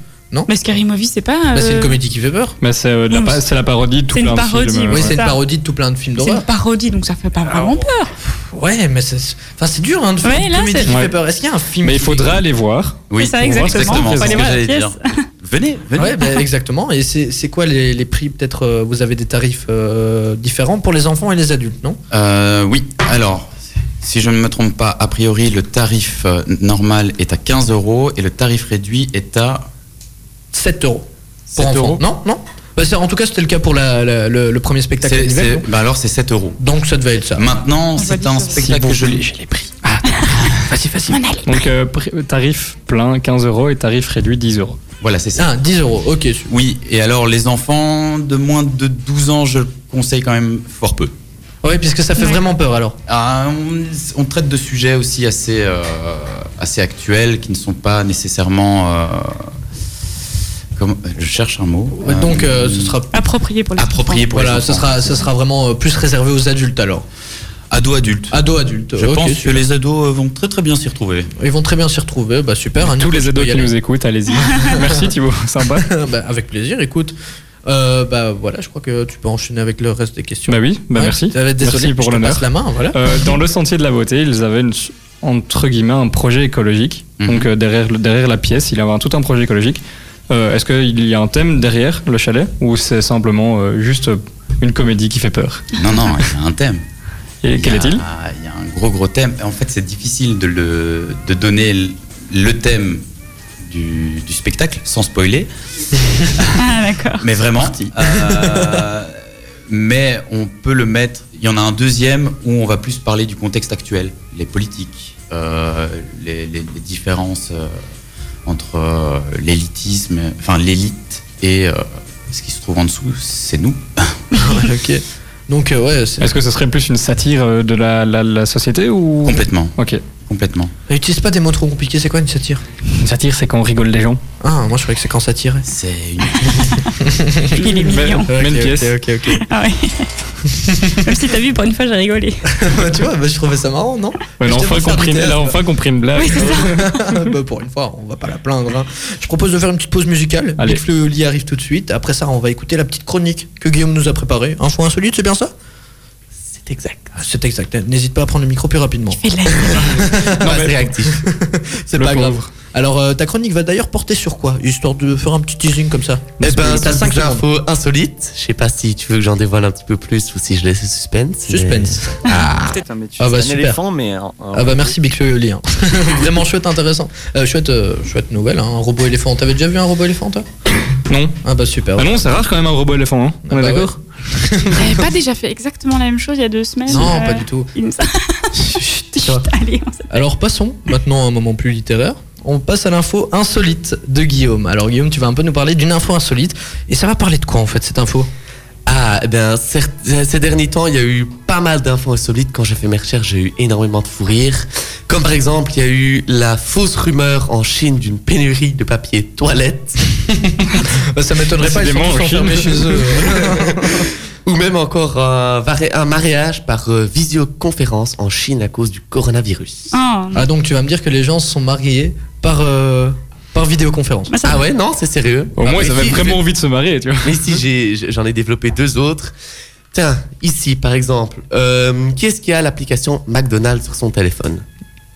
Mais Scary Movie, c'est pas. Bah, c'est euh, une comédie qui fait peur. Mais c'est euh, de la, Non, pa- c'est la parodie de tout c'est une plein de parodie, films. ouais. Oui, c'est une ça. parodie de tout plein de films C'est une d'horreur. parodie, donc ça fait pas vraiment peur. Ouais, mais c'est enfin, c'est dur hein, de faire Ouais, une là, comédie c'est- qui Ouais. fait peur. Est-ce qu'il y a un film Mais il qui faudra aller voir. Oui, C'est ça, exactement. c'est Faut ce aller que voir la j'allais pièce. dire. Venez, venez. Ouais, bah, exactement. Et c'est c'est quoi les, les prix Peut-être euh, vous avez des tarifs euh, différents pour les enfants et les adultes, non? Euh, oui, alors, si je ne me trompe pas, a priori, le tarif euh, normal est à 15 euros et le tarif réduit est à 7 euros. Pour 7 enfants. euros. Non, non. Bah, c'est- en tout cas, c'était le cas pour la- la- le, le premier spectacle. bah alors, c'est 7 euros. Donc ça devait être ça. Maintenant, c'est un spectacle que je l'ai. Facile, [LAUGHS] facile. Donc euh, tarif plein 15 euros et tarif réduit 10 euros. Voilà, c'est ça. Ah, 10 euros, ok. super. Oui, et alors, les enfants de moins de 12 ans, je conseille quand même fort peu. Ouais, puisque ça fait Ouais. vraiment peur alors. Ah, on, on traite de sujets aussi assez, euh, assez actuels qui ne sont pas nécessairement. euh, comment- je cherche un mot. Ouais, Donc euh, ce sera. Approprié pour les approprié pour Voilà, les ce sera, ce sera vraiment euh, plus réservé aux adultes alors. Ado adulte. Ados, adultes. Je pense que super. les ados euh, vont très très bien s'y retrouver. Ils vont très bien s'y retrouver, bah super. hein, Tous les ados qui aller. nous écoutent, allez-y. [LAUGHS] Merci Thibaut, sympa. [LAUGHS] Bah, avec plaisir, écoute. Euh, bah voilà, je crois que tu peux enchaîner avec le reste des questions. Bah oui, bah Ouais, merci. Désolé, Merci pour l'honneur. la main, voilà. Euh, dans le [LAUGHS] sentier de la beauté, ils avaient une- entre guillemets un projet écologique. Mhm. Donc euh, derrière, derrière la pièce, il y avait un- tout un projet écologique. Euh, Est-ce qu'il y a un thème derrière le chalet ou c'est simplement euh, juste une comédie qui fait peur? Non, non, il y a un thème. Et Il quel est-il? Il y a un gros gros thème. En fait, c'est difficile de, le, de donner le- le thème du, du spectacle, sans spoiler. [LAUGHS] Ah, d'accord. Mais vraiment. euh, mais on peut le mettre. Il y en a un deuxième où on va plus parler du contexte actuel, les politiques, euh, les, les- les différences euh, entre euh, l'élitisme, enfin l'élite et euh, ce qui se trouve en dessous, c'est nous. [LAUGHS] ok. Donc euh, ouais, Est-ce que ce serait plus une satire de la, la- la société ou Complètement, Ok. Complètement. Utilise pas des mots trop compliqués, c'est quoi une satire? Une satire, c'est quand on rigole des gens. Ah, moi je croyais que c'est quand ça tirait. C'est une [LAUGHS] Il est mignon. Même pièce. Ok, ok, ok. Ah ouais. [LAUGHS] Même si t'as vu, pour une fois, j'ai rigolé. tu vois, bah, je trouvais ça marrant, non? Ouais, là, enfin compris, un là, enfin compris une blague. Oui, c'est ça. [LAUGHS] Bah, pour une fois, on va pas la plaindre. hein. Je propose de faire une petite pause musicale. Allez. Big Oli arrive tout de suite. Après ça, on va écouter la petite chronique que Guillaume nous a préparée. Info insolite, c'est bien ça? C'est exact. Ah, C'est exact. N'hésite pas à prendre le micro plus rapidement. Fais de la [LAUGHS] Non, mais réactif. [LAUGHS] C'est pas grave. Alors, euh, ta chronique va d'ailleurs porter sur quoi? Histoire de faire un petit teasing comme ça. Eh ben, T'as c'est 5 cinq secondes. infos insolites. Je sais pas si tu veux que j'en dévoile un petit peu plus ou si je laisse le suspense. mais- Suspense. [LAUGHS] Ah. Peut-être un, mais tu Ah bah, un super. éléphant, mais. un- Ah bah merci Big Flo et Oli. hein. Vraiment chouette, intéressant. Euh, chouette, euh, chouette nouvelle, hein, un robot éléphant. T'avais déjà vu un robot éléphant toi? Non. Ah bah super. Ah non, c'est rare quand même un robot éléphant. Hein. On Ah est bah d'accord [LAUGHS] T'avais pas déjà fait exactement la même chose il y a deux semaines Non, euh, pas du tout. [LAUGHS] Chut. [LAUGHS] Allez, Alors passons maintenant à un moment plus littéraire. On passe à l'info insolite de Guillaume. Alors Guillaume, tu vas un peu nous parler d'une info insolite. Et ça va parler de quoi en fait cette info? Ah, eh certes, ces derniers temps, il y a eu pas mal d'infos insolites. Quand j'ai fait mes recherches, j'ai eu énormément de fou rire. Comme par exemple, il y a eu la fausse rumeur en Chine d'une pénurie de papier toilette. [LAUGHS] Ça m'étonnerait pas, ils sont tous enfermés chez eux. [LAUGHS] Ou même encore un, vari- un mariage par euh, visioconférence en Chine à cause du coronavirus. Oh, ah donc tu vas me dire que les gens se sont mariés par, euh, par vidéoconférence. bah, ça Ah va. ouais, non, c'est sérieux. Au Ah, moins, mais ils avaient vraiment envie de se marier, tu vois. Mais ici, j'ai- j'en ai, développé deux autres. Tiens, ici, par exemple, euh, qui est-ce qui a l'application McDonald's sur son téléphone?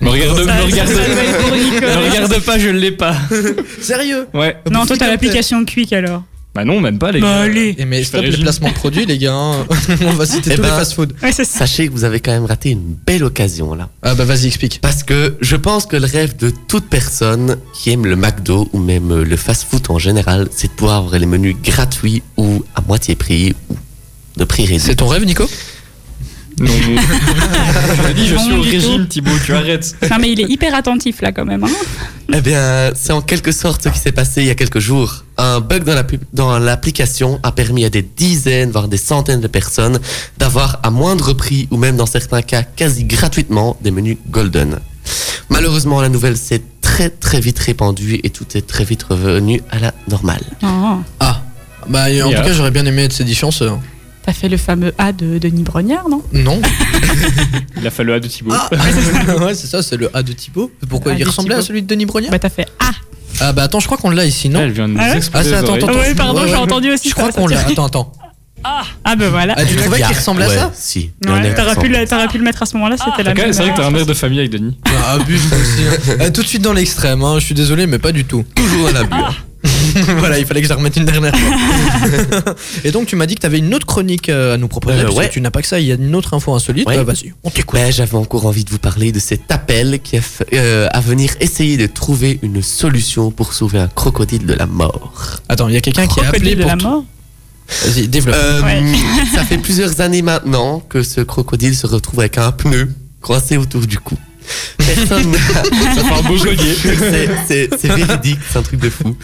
Me regarde, Ça- me me pas, je l'ai pas. [LAUGHS] Sérieux? Ouais. Non, toi t'as l'application Quick alors. Bah non, même pas les Bah gars. allez. Et mais Je stop fais les placements de produits les gars. hein. [LAUGHS] On va citer Eh tous ben, les fast-food. Ouais, c'est ça. Sachez que vous avez quand même raté une belle occasion là. Ah bah vas-y explique. Parce que je pense que le rêve de toute personne qui aime le McDo ou même euh, le fast-food en général, c'est de pouvoir avoir les menus gratuits ou à moitié prix ou de prix réduit. C'est ton rêve Nico? Non. [LAUGHS] je te dis, je Non, suis au régime, Thibaut, tu arrêtes. Non mais il est hyper attentif là quand même. Hein. Eh bien, c'est en quelque sorte ce qui s'est passé il y a quelques jours. Un bug dans la pub- dans l'application a permis à des dizaines, voire des centaines de personnes d'avoir à moindre prix ou même dans certains cas quasi gratuitement des menus golden. Malheureusement, la nouvelle s'est très très vite répandue et tout est très vite revenu à la normale. Oh. Ah. Bah en tout cas j'aurais bien aimé être ces dix chanceux. T'as fait le fameux A de Denis Brognard, non? Non. [LAUGHS] Il a fallu à de Thibaut. Ah ouais c'est ça, c'est le A de Thibaut. Pourquoi Le A il ressemblait à celui de Denis Brognard? Bah t'as fait A. Ah bah attends, je crois qu'on l'a ici, non? Elle vient de nous Ah ouais? Ah, attends, attends, Ah ouais, pardon, Ouais, j'ai entendu aussi. Je crois qu'on l'a. Attends, attends. Ah bah voilà. Ah, tu trouvais qu'il ressemblait à ça? Si. a Ouais, T'aurais pu, le- pu le mettre à ce moment-là, c'était la Ok, même. C'est vrai que t'as un air de famille avec Denis. Ah, abuse aussi. hein. [LAUGHS] Ah, tout de suite dans l'extrême, hein. je suis désolé, mais pas du tout. Toujours dans la bure. [LAUGHS] voilà, il fallait que je la remette une dernière fois. [LAUGHS] Et donc, tu m'as dit que tu avais une autre chronique euh, à nous proposer. Euh, parce que ouais. tu n'as pas que ça, il y a une autre info insolite. Ouais. Bah, vas-y, on t'écoute. Ben, j'avais encore envie de vous parler de cet appel qui a euh, à venir essayer de trouver une solution pour sauver un crocodile de la mort. Attends, il y a quelqu'un qui a appelé Crocodile de pour. la mort. Vas-y, développe. Euh, Ouais. ça fait plusieurs années maintenant que ce crocodile se retrouve avec un pneu coincé autour du cou. Personne n'a- Ça fait un beau collier. C'est- c'est c'est véridique, c'est un truc de fou.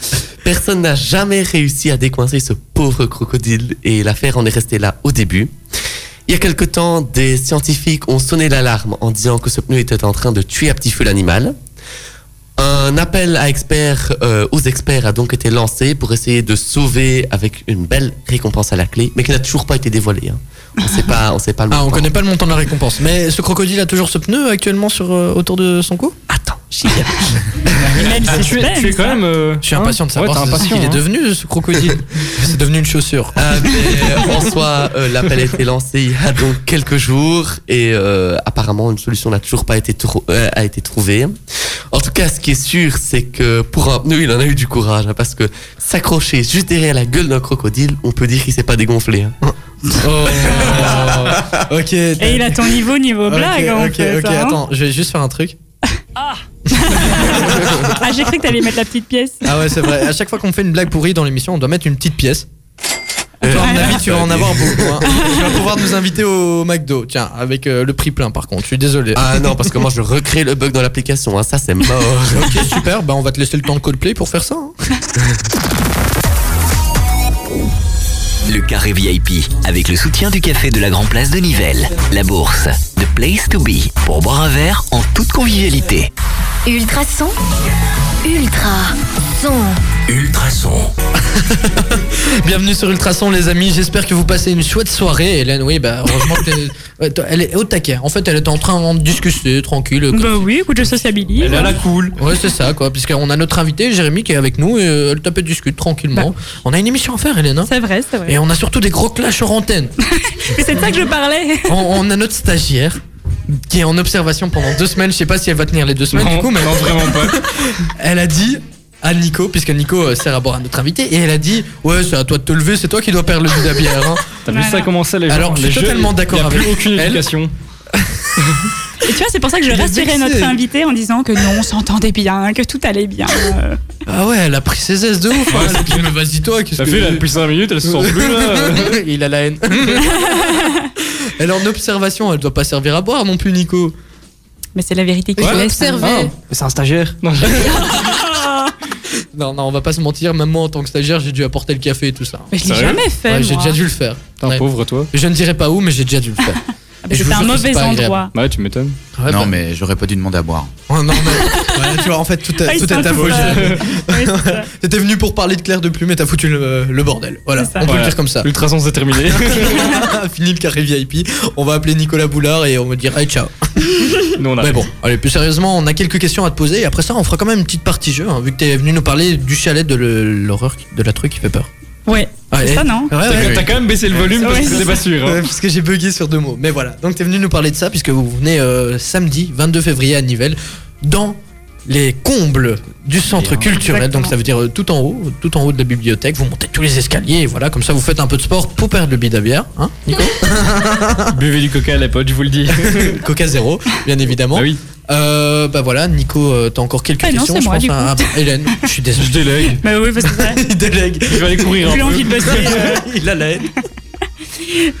Personne n'a jamais réussi à décoincer ce pauvre crocodile et l'affaire en est restée là au début. Il y a quelque temps, des scientifiques ont sonné l'alarme en disant que ce pneu était en train de tuer à petit feu l'animal. Un appel à experts, euh, aux experts a donc été lancé pour essayer de sauver avec une belle récompense à la clé, mais qui n'a toujours pas été dévoilée. hein. On sait pas, on sait pas le [LAUGHS] Ah, on montant. connaît pas le montant de la récompense. Mais ce crocodile a toujours ce pneu actuellement sur, euh, autour de son cou? Attends, j'y viens. [LAUGHS] Ah, tu, es, tu es suspense, quand hein. même. euh, Je suis hein impatient de Ouais, savoir ce impatient, qu'il est hein. devenu, ce crocodile. [LAUGHS] C'est devenu une chaussure. Ah, mais en soi, euh, l'appel a été lancé il y a donc quelques jours et euh, apparemment une solution n'a toujours pas été, trou- euh, a été trouvée. En tout cas, ce qui est sûr, c'est que pour un pneu, il en a eu du courage hein, parce que s'accrocher juste derrière la gueule d'un crocodile, on peut dire qu'il s'est pas dégonflé. hein. Oh. [LAUGHS] ok. Et il a ton niveau, niveau Ok, blague en ok, fait. ok, hein. attends, je vais juste faire un truc. [LAUGHS] Ah, j'ai cru que t'allais mettre la petite pièce. Ah ouais, c'est vrai. À chaque fois qu'on fait une blague pourrie dans l'émission, on doit mettre une petite pièce. Toi, à mon [LAUGHS] avis, tu vas en avoir beaucoup. hein. [LAUGHS] Tu vas pouvoir nous inviter au McDo. Tiens, avec euh, le prix plein par contre. Je suis désolé. Ah non, parce que moi je recrée le bug dans l'application, hein, ça c'est mort. [LAUGHS] Ok, super. Bah, on va te laisser le temps de Coldplay pour faire ça. hein. Le carré VIP avec le soutien du café de la Grand Place de Nivelles. La bourse, The Place to Be pour boire un verre en toute convivialité. Ultrason. Ultra. Son. Ultrason. [LAUGHS] Bienvenue sur Ultrason, les amis. J'espère que vous passez une chouette soirée. Hélène, oui, bah, heureusement que t'es- ouais, toi, elle est au taquet. En fait, elle est en train de discuter, tranquille. comme- Bah oui, écoute, je sociabilise. Elle est à la cool. Ouais, c'est ça, quoi. Puisqu'on a notre invité, Jérémy, qui est avec nous et euh, elle tape et discute tranquillement. On a une émission à faire, Hélène. hein. C'est vrai, c'est vrai. Et on a surtout des gros clashs sur antenne. [LAUGHS] Mais c'est de ça que je parlais. on, on a notre stagiaire qui est en observation pendant deux semaines. Je sais pas si elle va tenir les deux semaines Non, du coup, mais non, vraiment pas. [LAUGHS] elle a dit à Nico, puisque Nico euh, sert à boire à notre invité, et elle a dit Ouais, c'est à toi de te lever, c'est toi qui dois perdre le but de la bière. hein. T'as vu Voilà. ça commencer les gens Alors, je suis totalement d'accord Il n'y a plus avec aucune elle. éducation. Et tu vois, c'est pour ça que je rassurais notre invité en disant que non, on s'entendait bien, que tout allait bien. Euh, Ah ouais, elle a pris ses aises de ouf. hein. Elle a dit, mais vas-y, toi, qu'est-ce que fait là depuis 5 minutes, elle se sent plus là. [LAUGHS] Il a la haine. [LAUGHS] elle est en observation, elle doit pas servir à boire non plus, Nico. Mais c'est la vérité qui Il faut laisse. hein. observer. c'est un stagiaire. Non, [LAUGHS] Non, non, on va pas se mentir, même moi en tant que stagiaire, j'ai dû apporter le café et tout ça. Mais je l'ai jamais fait. Ouais, j'ai déjà dû le faire. T'es un Ouais. pauvre toi. Je ne dirai pas où, mais j'ai déjà dû le faire. Ah, mais Je C'était un mauvais endroit. Ouais, tu m'étonnes. Ouais, non, bah- mais j'aurais pas dû demander à boire. Oh, non, mais. [LAUGHS] Ouais, tu vois, en fait, tout, est- Ah, tout est c'est [LAUGHS] ça. T'étais venu pour parler de Claire de Plume et t'as foutu le, le bordel. Voilà, on peut Voilà. le dire comme ça. Ultrason c'est terminé. [LAUGHS] Fini le carré VIP. On va appeler Nicolas Boulard et on va dire hey ciao. Nous on a Mais bon, allez, plus sérieusement, on a quelques questions à te poser et après ça, on fera quand même une petite partie jeu, hein, vu que t'es venu nous parler du chalet de l'horreur, de la truc qui fait peur. Ouais, c'est ça, non Ouais, T'as ouais. quand même baissé le volume parce que c'était c'est pas sûr. hein. Parce que j'ai bugué sur deux mots. Mais voilà, donc t'es venu nous parler de ça puisque vous venez euh, samedi 22 février à Nivelles dans les combles du centre culturel. Exactement. Donc ça veut dire euh, tout en haut, tout en haut de la bibliothèque. Vous montez tous les escaliers et voilà, comme ça vous faites un peu de sport pour perdre le bide à bière, hein, Nico [LAUGHS] Buvez du coca les potes, je vous le dis. [LAUGHS] Coca zéro, bien évidemment. Ah oui. Euh, bah voilà, Nico, euh, t'as encore quelques Ah questions. je moi, pense du à- Hélène, [LAUGHS] je suis Je désolé. délègue. Bah oui, parce que ça. [LAUGHS] Il délègue. Je vais aller courir Plus un envie peu. de bosser. Il a [LAUGHS] la haine.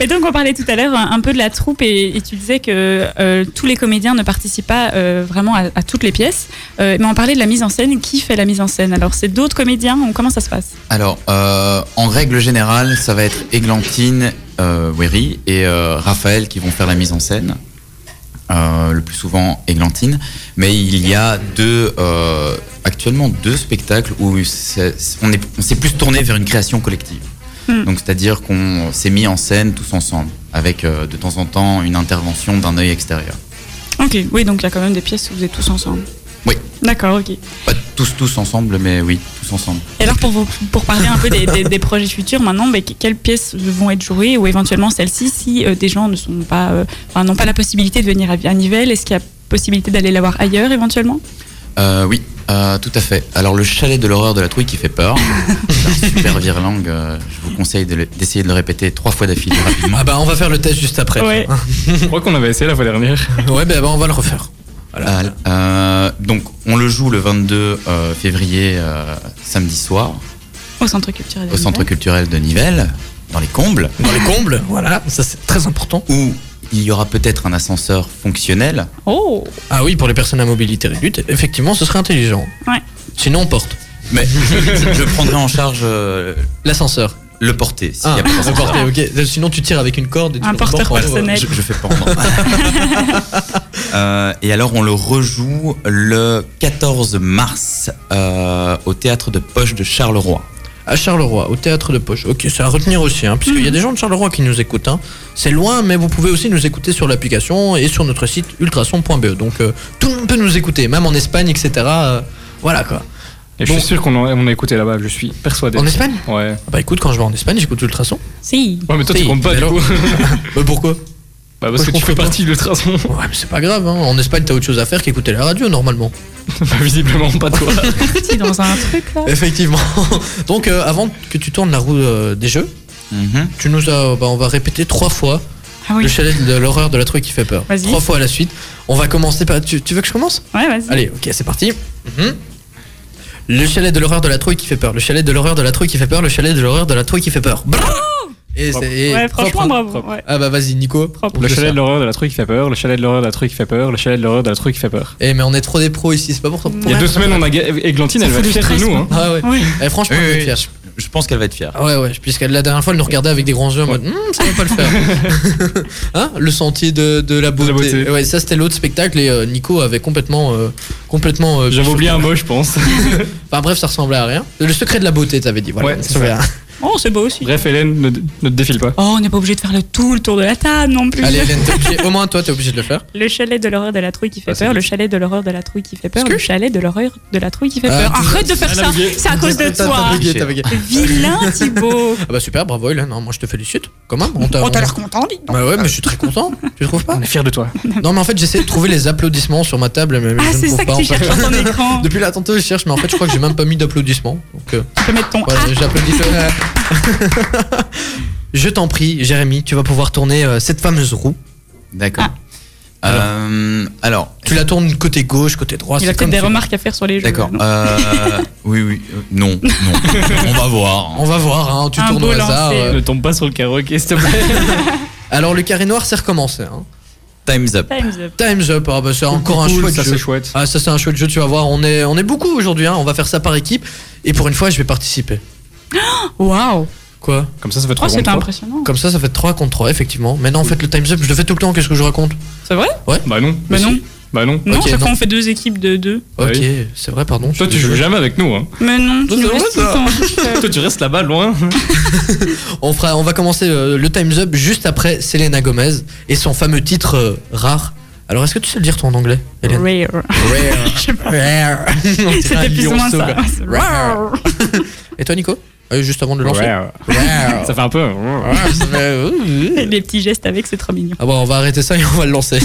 Et donc on parlait tout à l'heure un, un peu de la troupe et, et tu disais que euh, tous les comédiens ne participent pas euh, vraiment à, à toutes les pièces. Euh, mais on parlait de la mise en scène. Qui fait la mise en scène? Alors c'est d'autres comédiens ou comment ça se passe? Alors, euh, en règle générale, ça va être Églantine, euh, Wery et euh, Raphaël qui vont faire la mise en scène. Euh, le plus souvent Églantine. Mais il y a deux, euh, actuellement deux spectacles où on s'est plus tourné vers une création collective. Hmm. Donc, c'est-à-dire qu'on s'est mis en scène tous ensemble, avec euh, de temps en temps une intervention d'un œil extérieur. Ok, oui, donc il y a quand même des pièces où vous êtes tous ensemble. Oui. D'accord, ok. Pas tous, tous ensemble, mais oui, tous ensemble. Et alors pour, vous, pour parler un peu des, des- des projets futurs maintenant, mais que- quelles pièces vont être jouées ou éventuellement celles-ci si euh, des gens ne sont pas, euh, enfin, n'ont pas la possibilité de venir à, à Nivelles Est-ce qu'il y a possibilité d'aller la voir ailleurs éventuellement? Euh, oui, euh, tout à fait. Alors le chalet de l'horreur de la trouille qui fait peur, c'est un super virelangue. euh, je vous conseille de le- d'essayer de le répéter trois fois d'affilée rapidement. Ah bah on va faire le test juste après. Ouais. Je crois qu'on avait essayé la fois dernière. Ouais, bah, bah, on va le refaire. Voilà. Euh, euh, donc on le joue le 22 euh, février, euh, samedi soir, Au centre culturel. de au centre Nivelles. culturel de Nivelles, dans les combles, Dans les combles, [LAUGHS] voilà, ça c'est très important. où il y aura peut-être un ascenseur fonctionnel. Oh Ah oui, pour les personnes à mobilité réduite, effectivement, ce serait intelligent. Ouais. Sinon, on porte. Mais [LAUGHS] je prendrai en charge euh, L'ascenseur. Le porter. s'il Ah, y a pas le d'ascenseur. porter, ok. Sinon, tu tires avec une corde et tu Un le porteur personnel. Je, je fais pendre. [LAUGHS] Euh, et alors, on le rejoue le 14 mars euh, au théâtre de Poche de Charleroi. À Charleroi, au théâtre de Poche. Ok, c'est à retenir aussi, hein, puisqu'il y a des gens de Charleroi qui nous écoutent. hein. C'est loin, mais vous pouvez aussi nous écouter sur l'application et sur notre site ultrason.be. Donc, euh, tout le monde peut nous écouter, même en Espagne, etc. euh, voilà quoi. Et je suis sûr qu'on a, on a écouté là-bas, je suis persuadé. En Espagne? Ouais. Ah Bah écoute, quand je vais en Espagne, j'écoute ultrason. Si. Ouais, mais toi Si, tu comptes pas mais du alors- coup. [LAUGHS] Bah pourquoi? Bah Moi, parce que je tu fais partie de l'ultrason. [LAUGHS] Ouais, mais c'est pas grave. Hein. En Espagne, t'as autre chose à faire qu'écouter la radio normalement. [LAUGHS] Bah, visiblement pas toi. Si, dans un truc là. Effectivement. Donc, euh, avant que tu tournes la roue euh, des jeux, Mhm. tu nous as, bah, on va répéter trois fois Ah oui. Le chalet de l'horreur de la truc qui fait peur. Vas-y. Trois fois à la suite. On va commencer par. Tu, tu veux que je commence? Ouais, vas-y. Allez, ok, c'est parti. Mhm. Le chalet de l'horreur de la trouille qui fait peur. Le chalet de l'horreur de la trouille qui fait peur. Le chalet de l'horreur de la trouille qui fait peur. Bravo et c'est Ouais, franchement, hein. bravo. ouais. Ah bah vas-y, Nico. Propre. Le chalet de l'horreur de la truc qui fait peur, le chalet de l'horreur de la truc qui fait peur, le chalet de l'horreur de la truc qui fait peur. Eh mais on est trop des pros ici, c'est pas pour toi. Il y a deux semaines, on a Églantine, elle va être fière de nous. Hein. Ah ouais. Oui. Eh, franchement, Oui, elle est oui, fière. Je, pense qu'elle va être fière. Ah ouais ouais, puisque la dernière fois elle nous regardait avec des grands yeux en mode Hum, ça va pas le faire. [LAUGHS] hein Le sentier de, de la beauté. beauté. Ouais, ça c'était l'autre spectacle et euh, Nico avait complètement euh, complètement euh, J'avais oublié un mot, je [LAUGHS] pense. Enfin bref, ça ressemblait à rien. Le secret de la beauté, t'avais dit voilà. Ouais, Oh, c'est beau aussi. Bref, Hélène, ne, ne te défile pas. Oh, on n'est pas obligé de faire le tout le tour de la table non plus. Allez Hélène, t'es [LAUGHS] obligé- au moins toi t'es obligé de le faire. Le chalet de l'horreur de la trouille qui fait Ah, c'est peur, le chalet de l'horreur de la trouille qui fait peur, le chalet de l'horreur de la trouille qui fait Ah, peur. Arrête de faire ça, c'est à cause de T'as- toi. T'as bugué, t'as [LAUGHS] bugué. Vilain Thibaut. Ah bah super, bravo Hélène, moi je te félicite. Quand même, on t'a. Oh, t'as l'air content, dis donc. Bah ouais, mais je suis très content. Tu trouves pas On est fiers de toi. Non mais en fait j'essaie de trouver les applaudissements sur ma table, mais, Ah, je ne c'est trouve ça pas que en tu fait. cherches sur ton [LAUGHS] écran. Depuis là tantôt je cherche, mais en fait je crois que j'ai même pas mis d'applaudissements. Donc euh, Tu peux mettre ton voilà, j'applaudis. [LAUGHS] je t'en prie, Jérémy, tu vas pouvoir tourner euh, cette fameuse roue. D'accord. Euh, alors, Tu la tournes côté gauche, côté droit. Il c'est a comme peut-être des tu remarques à faire sur les jeux. d'accord. non Euh, oui, oui. euh, non, non. [LAUGHS] On va voir. On va voir, hein, tu Un tournes au beau hasard. lancer. euh. Ne tombe pas sur le carreau, ok, s'il te plaît. [LAUGHS] Alors le carré noir c'est recommencé. Hein. Time's up. Time's up. Time's up, ah bah, c'est encore un Cool, chouette ça jeu. c'est chouette. Ah ça c'est un chouette jeu, tu vas voir, on est, on est beaucoup aujourd'hui, hein. on va faire ça par équipe. Et pour une fois je vais participer. [GASPS] Waouh. Quoi? Comme ça, ça fait Oh, 3 c'était contre 3. impressionnant. Comme ça ça fait 3 contre 3 effectivement. Maintenant en fait le Time's up, je le fais tout le temps, qu'est-ce que je raconte? C'est vrai? Bah non. Bah non. Bah non. Non, Ok, c'est non. quand on fait deux équipes de deux. Ok, oui. c'est vrai, pardon. Toi, tu joues jamais avec nous. Hein. Mais non, tu tout seul. [LAUGHS] Toi, tu restes là-bas, loin. [LAUGHS] On, fera, on va commencer euh, le Time's Up juste après Selena Gomez et son fameux titre euh, rare. Alors est-ce que tu sais le dire toi en anglais Hélène? Rare. Rare. [LAUGHS] Rare. C'était plus ou moins ça. Rare. Et toi Nico? Euh, Juste avant de le lancer. [LAUGHS] Ça fait un peu. [LAUGHS] Les petits gestes avec, c'est trop mignon. Ah bon, on va arrêter ça et on va le lancer.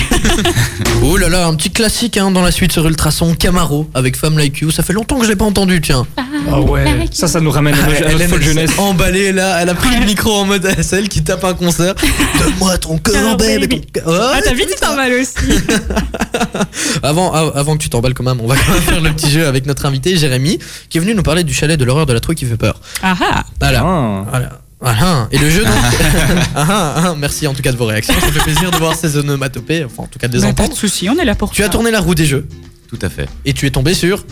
[LAUGHS] oh là là, un petit classique hein, dans la suite sur Ultrason, Camaro avec Femme Like You. Ça fait longtemps que je l'ai pas entendu, tiens. Ah ouais. Ça, ça nous ramène à notre- à notre jeunesse. emballée là, elle a pris le micro en mode c'est elle qui tape un concert. Donne-moi ton cœur, Oh, baby. ton. Ouais, Ah, t'as vite, tu t'emballes aussi. Avant, av- avant que tu t'emballes quand même, on va quand même faire le petit jeu avec notre invité Jérémy, qui est venu nous parler du chalet de l'horreur de la trouille qui fait peur. Ah ah. Voilà. Ah. Voilà. Voilà. Et le jeu donc. [LAUGHS] Ah, ah, ah. Merci en tout cas de vos réactions. Ça fait plaisir de voir ces onomatopées, enfin en tout cas de les Mais pas entendre. de soucis, on est là pour Tu as tourné la roue des jeux Tout à fait. et tu es tombé sur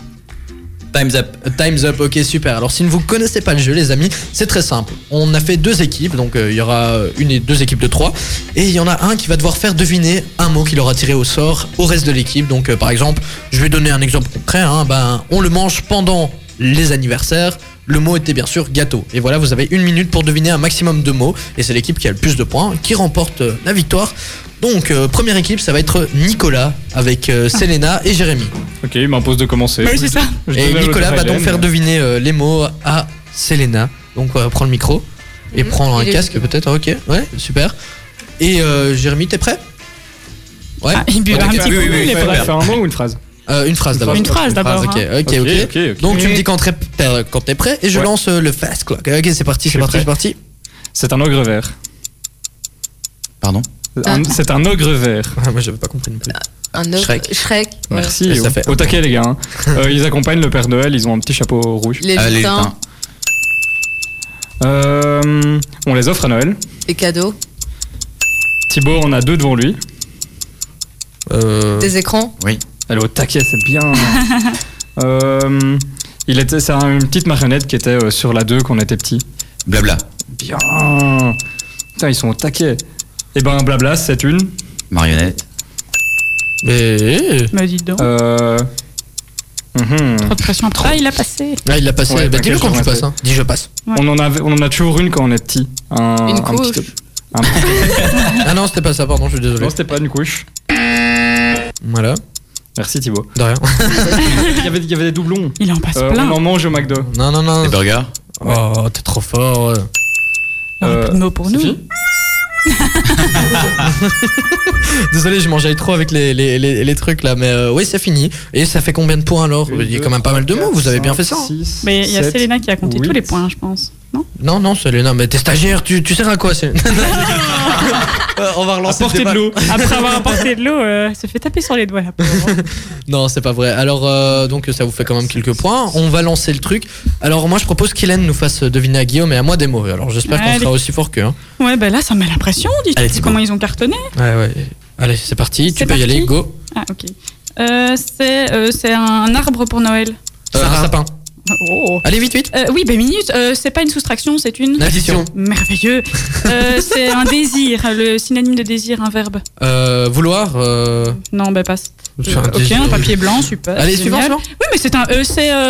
Time's up. Time's Up, ok super. Alors si ne vous connaissez pas le jeu les amis, c'est très simple. On a fait deux équipes, donc euh, il y aura une et deux équipes de trois. Et il y en a un qui va devoir faire deviner un mot qu'il aura tiré au sort au reste de l'équipe. Donc euh, par exemple, je vais donner un exemple concret, hein, ben, on le mange pendant les anniversaires. Le mot était bien sûr gâteau. Et voilà, vous avez une minute pour deviner un maximum de mots. Et c'est l'équipe qui a le plus de points qui remporte euh, la victoire. Donc, euh, première équipe, ça va être Nicolas avec euh, Selena et Jérémy. Ok, il m'impose de commencer. Bah oui, c'est ça. Et Nicolas va donc faire deviner euh, les mots à Selena. Donc prends le micro et Mhm. prends un casque peut-être. Ok, ouais, super. Et euh, Jérémy, t'es prêt? Ouais. Ah, il bu Ok, un ok. petit oui, coup, oui, oui, il est prêt. Faire un mot ou une phrase? Euh, une phrase d'abord. Une phrase d'abord, Ok, hein. ok. Donc tu me dis quand t'es prêt, quand t'es prêt et je Ouais. lance euh, le fast clock. Ok, c'est parti, c'est parti, c'est parti. C'est un ogre vert. Pardon C'est un ogre vert. Ah, moi j'avais pas compris non plus. Un autre. Shrek. Shrek. Merci. Et ça au- fait- Au taquet, les gars. hein. Euh, ils accompagnent le Père Noël, ils ont un petit chapeau rouge. Les lutins. Euh, on les offre à Noël. Les cadeaux. Thibaut en a deux devant lui. Euh, Des écrans. Elle est au taquet, c'est bien. [LAUGHS] Euh, il était, c'est un- une petite marionnette qui était euh, sur la 2 quand on était petit. Blabla. Bien. Putain, ils sont au taquet. Et ben, blabla, c'est une. Marionnette. Mais Bah dis donc. Euh, mhm. Trop de pression. Ah, il a passé. ah, il l'a passé. Ouais, bah, dis-le quand je tu passes. Hein. Dis je passe. On, en avait, on en a toujours une quand on est petit. Un, Une un couche. petit- un petit- Ah non, c'était pas ça. Pardon, je suis désolé. Non, c'était pas une couche. Voilà. Merci Thibaut. De rien. Il y avait, il y avait des doublons. Il en passe Euh, plein. on en mange au McDo. Non, non, non. Les burgers. Oh, t'es trop fort. Euh, plus de mots pour nous. [LAUGHS] Désolé, je mangeais trop avec les, les, les, les trucs là, mais euh, oui, c'est fini. Et ça fait combien de points alors? Il y a quand même pas mal de mots, vous avez bien fait ça. hein. Mais il y a Selena qui a compté tous les points, je pense. Non Non, non, Selena, mais t'es stagiaire, tu, tu sers à quoi Selena [LAUGHS] [LAUGHS] Euh, on va relancer Apporter de l'eau. Après avoir apporté de l'eau, euh, se fait taper sur les doigts. [LAUGHS] Non, c'est pas vrai. Alors, euh, donc, ça vous fait quand même quelques points. On va lancer le truc. Alors, moi, je propose qu'Hélène nous fasse deviner à Guillaume et à moi des mots. Alors, j'espère qu'on Allez. sera aussi fort qu'eux. hein. Ouais, bah là, ça me met la pression. Dis Allez, tu sais Thibaut. comment ils ont cartonné. Ouais, ouais. Allez, c'est parti. Tu C'est peux y parti. aller. Go. Ah, ok. Euh, c'est euh, c'est un arbre pour Noël. C'est un sapin. Oh. Allez, vite, vite. Euh, oui, bah minute, euh, c'est pas une soustraction, c'est une. Addition. Merveilleux. [LAUGHS] Euh, c'est un désir, le synonyme de désir, un verbe. Euh, vouloir. Non, bah passe. ok, désir. un papier blanc, super. Allez, suivant, suivant. Oui, mais c'est un,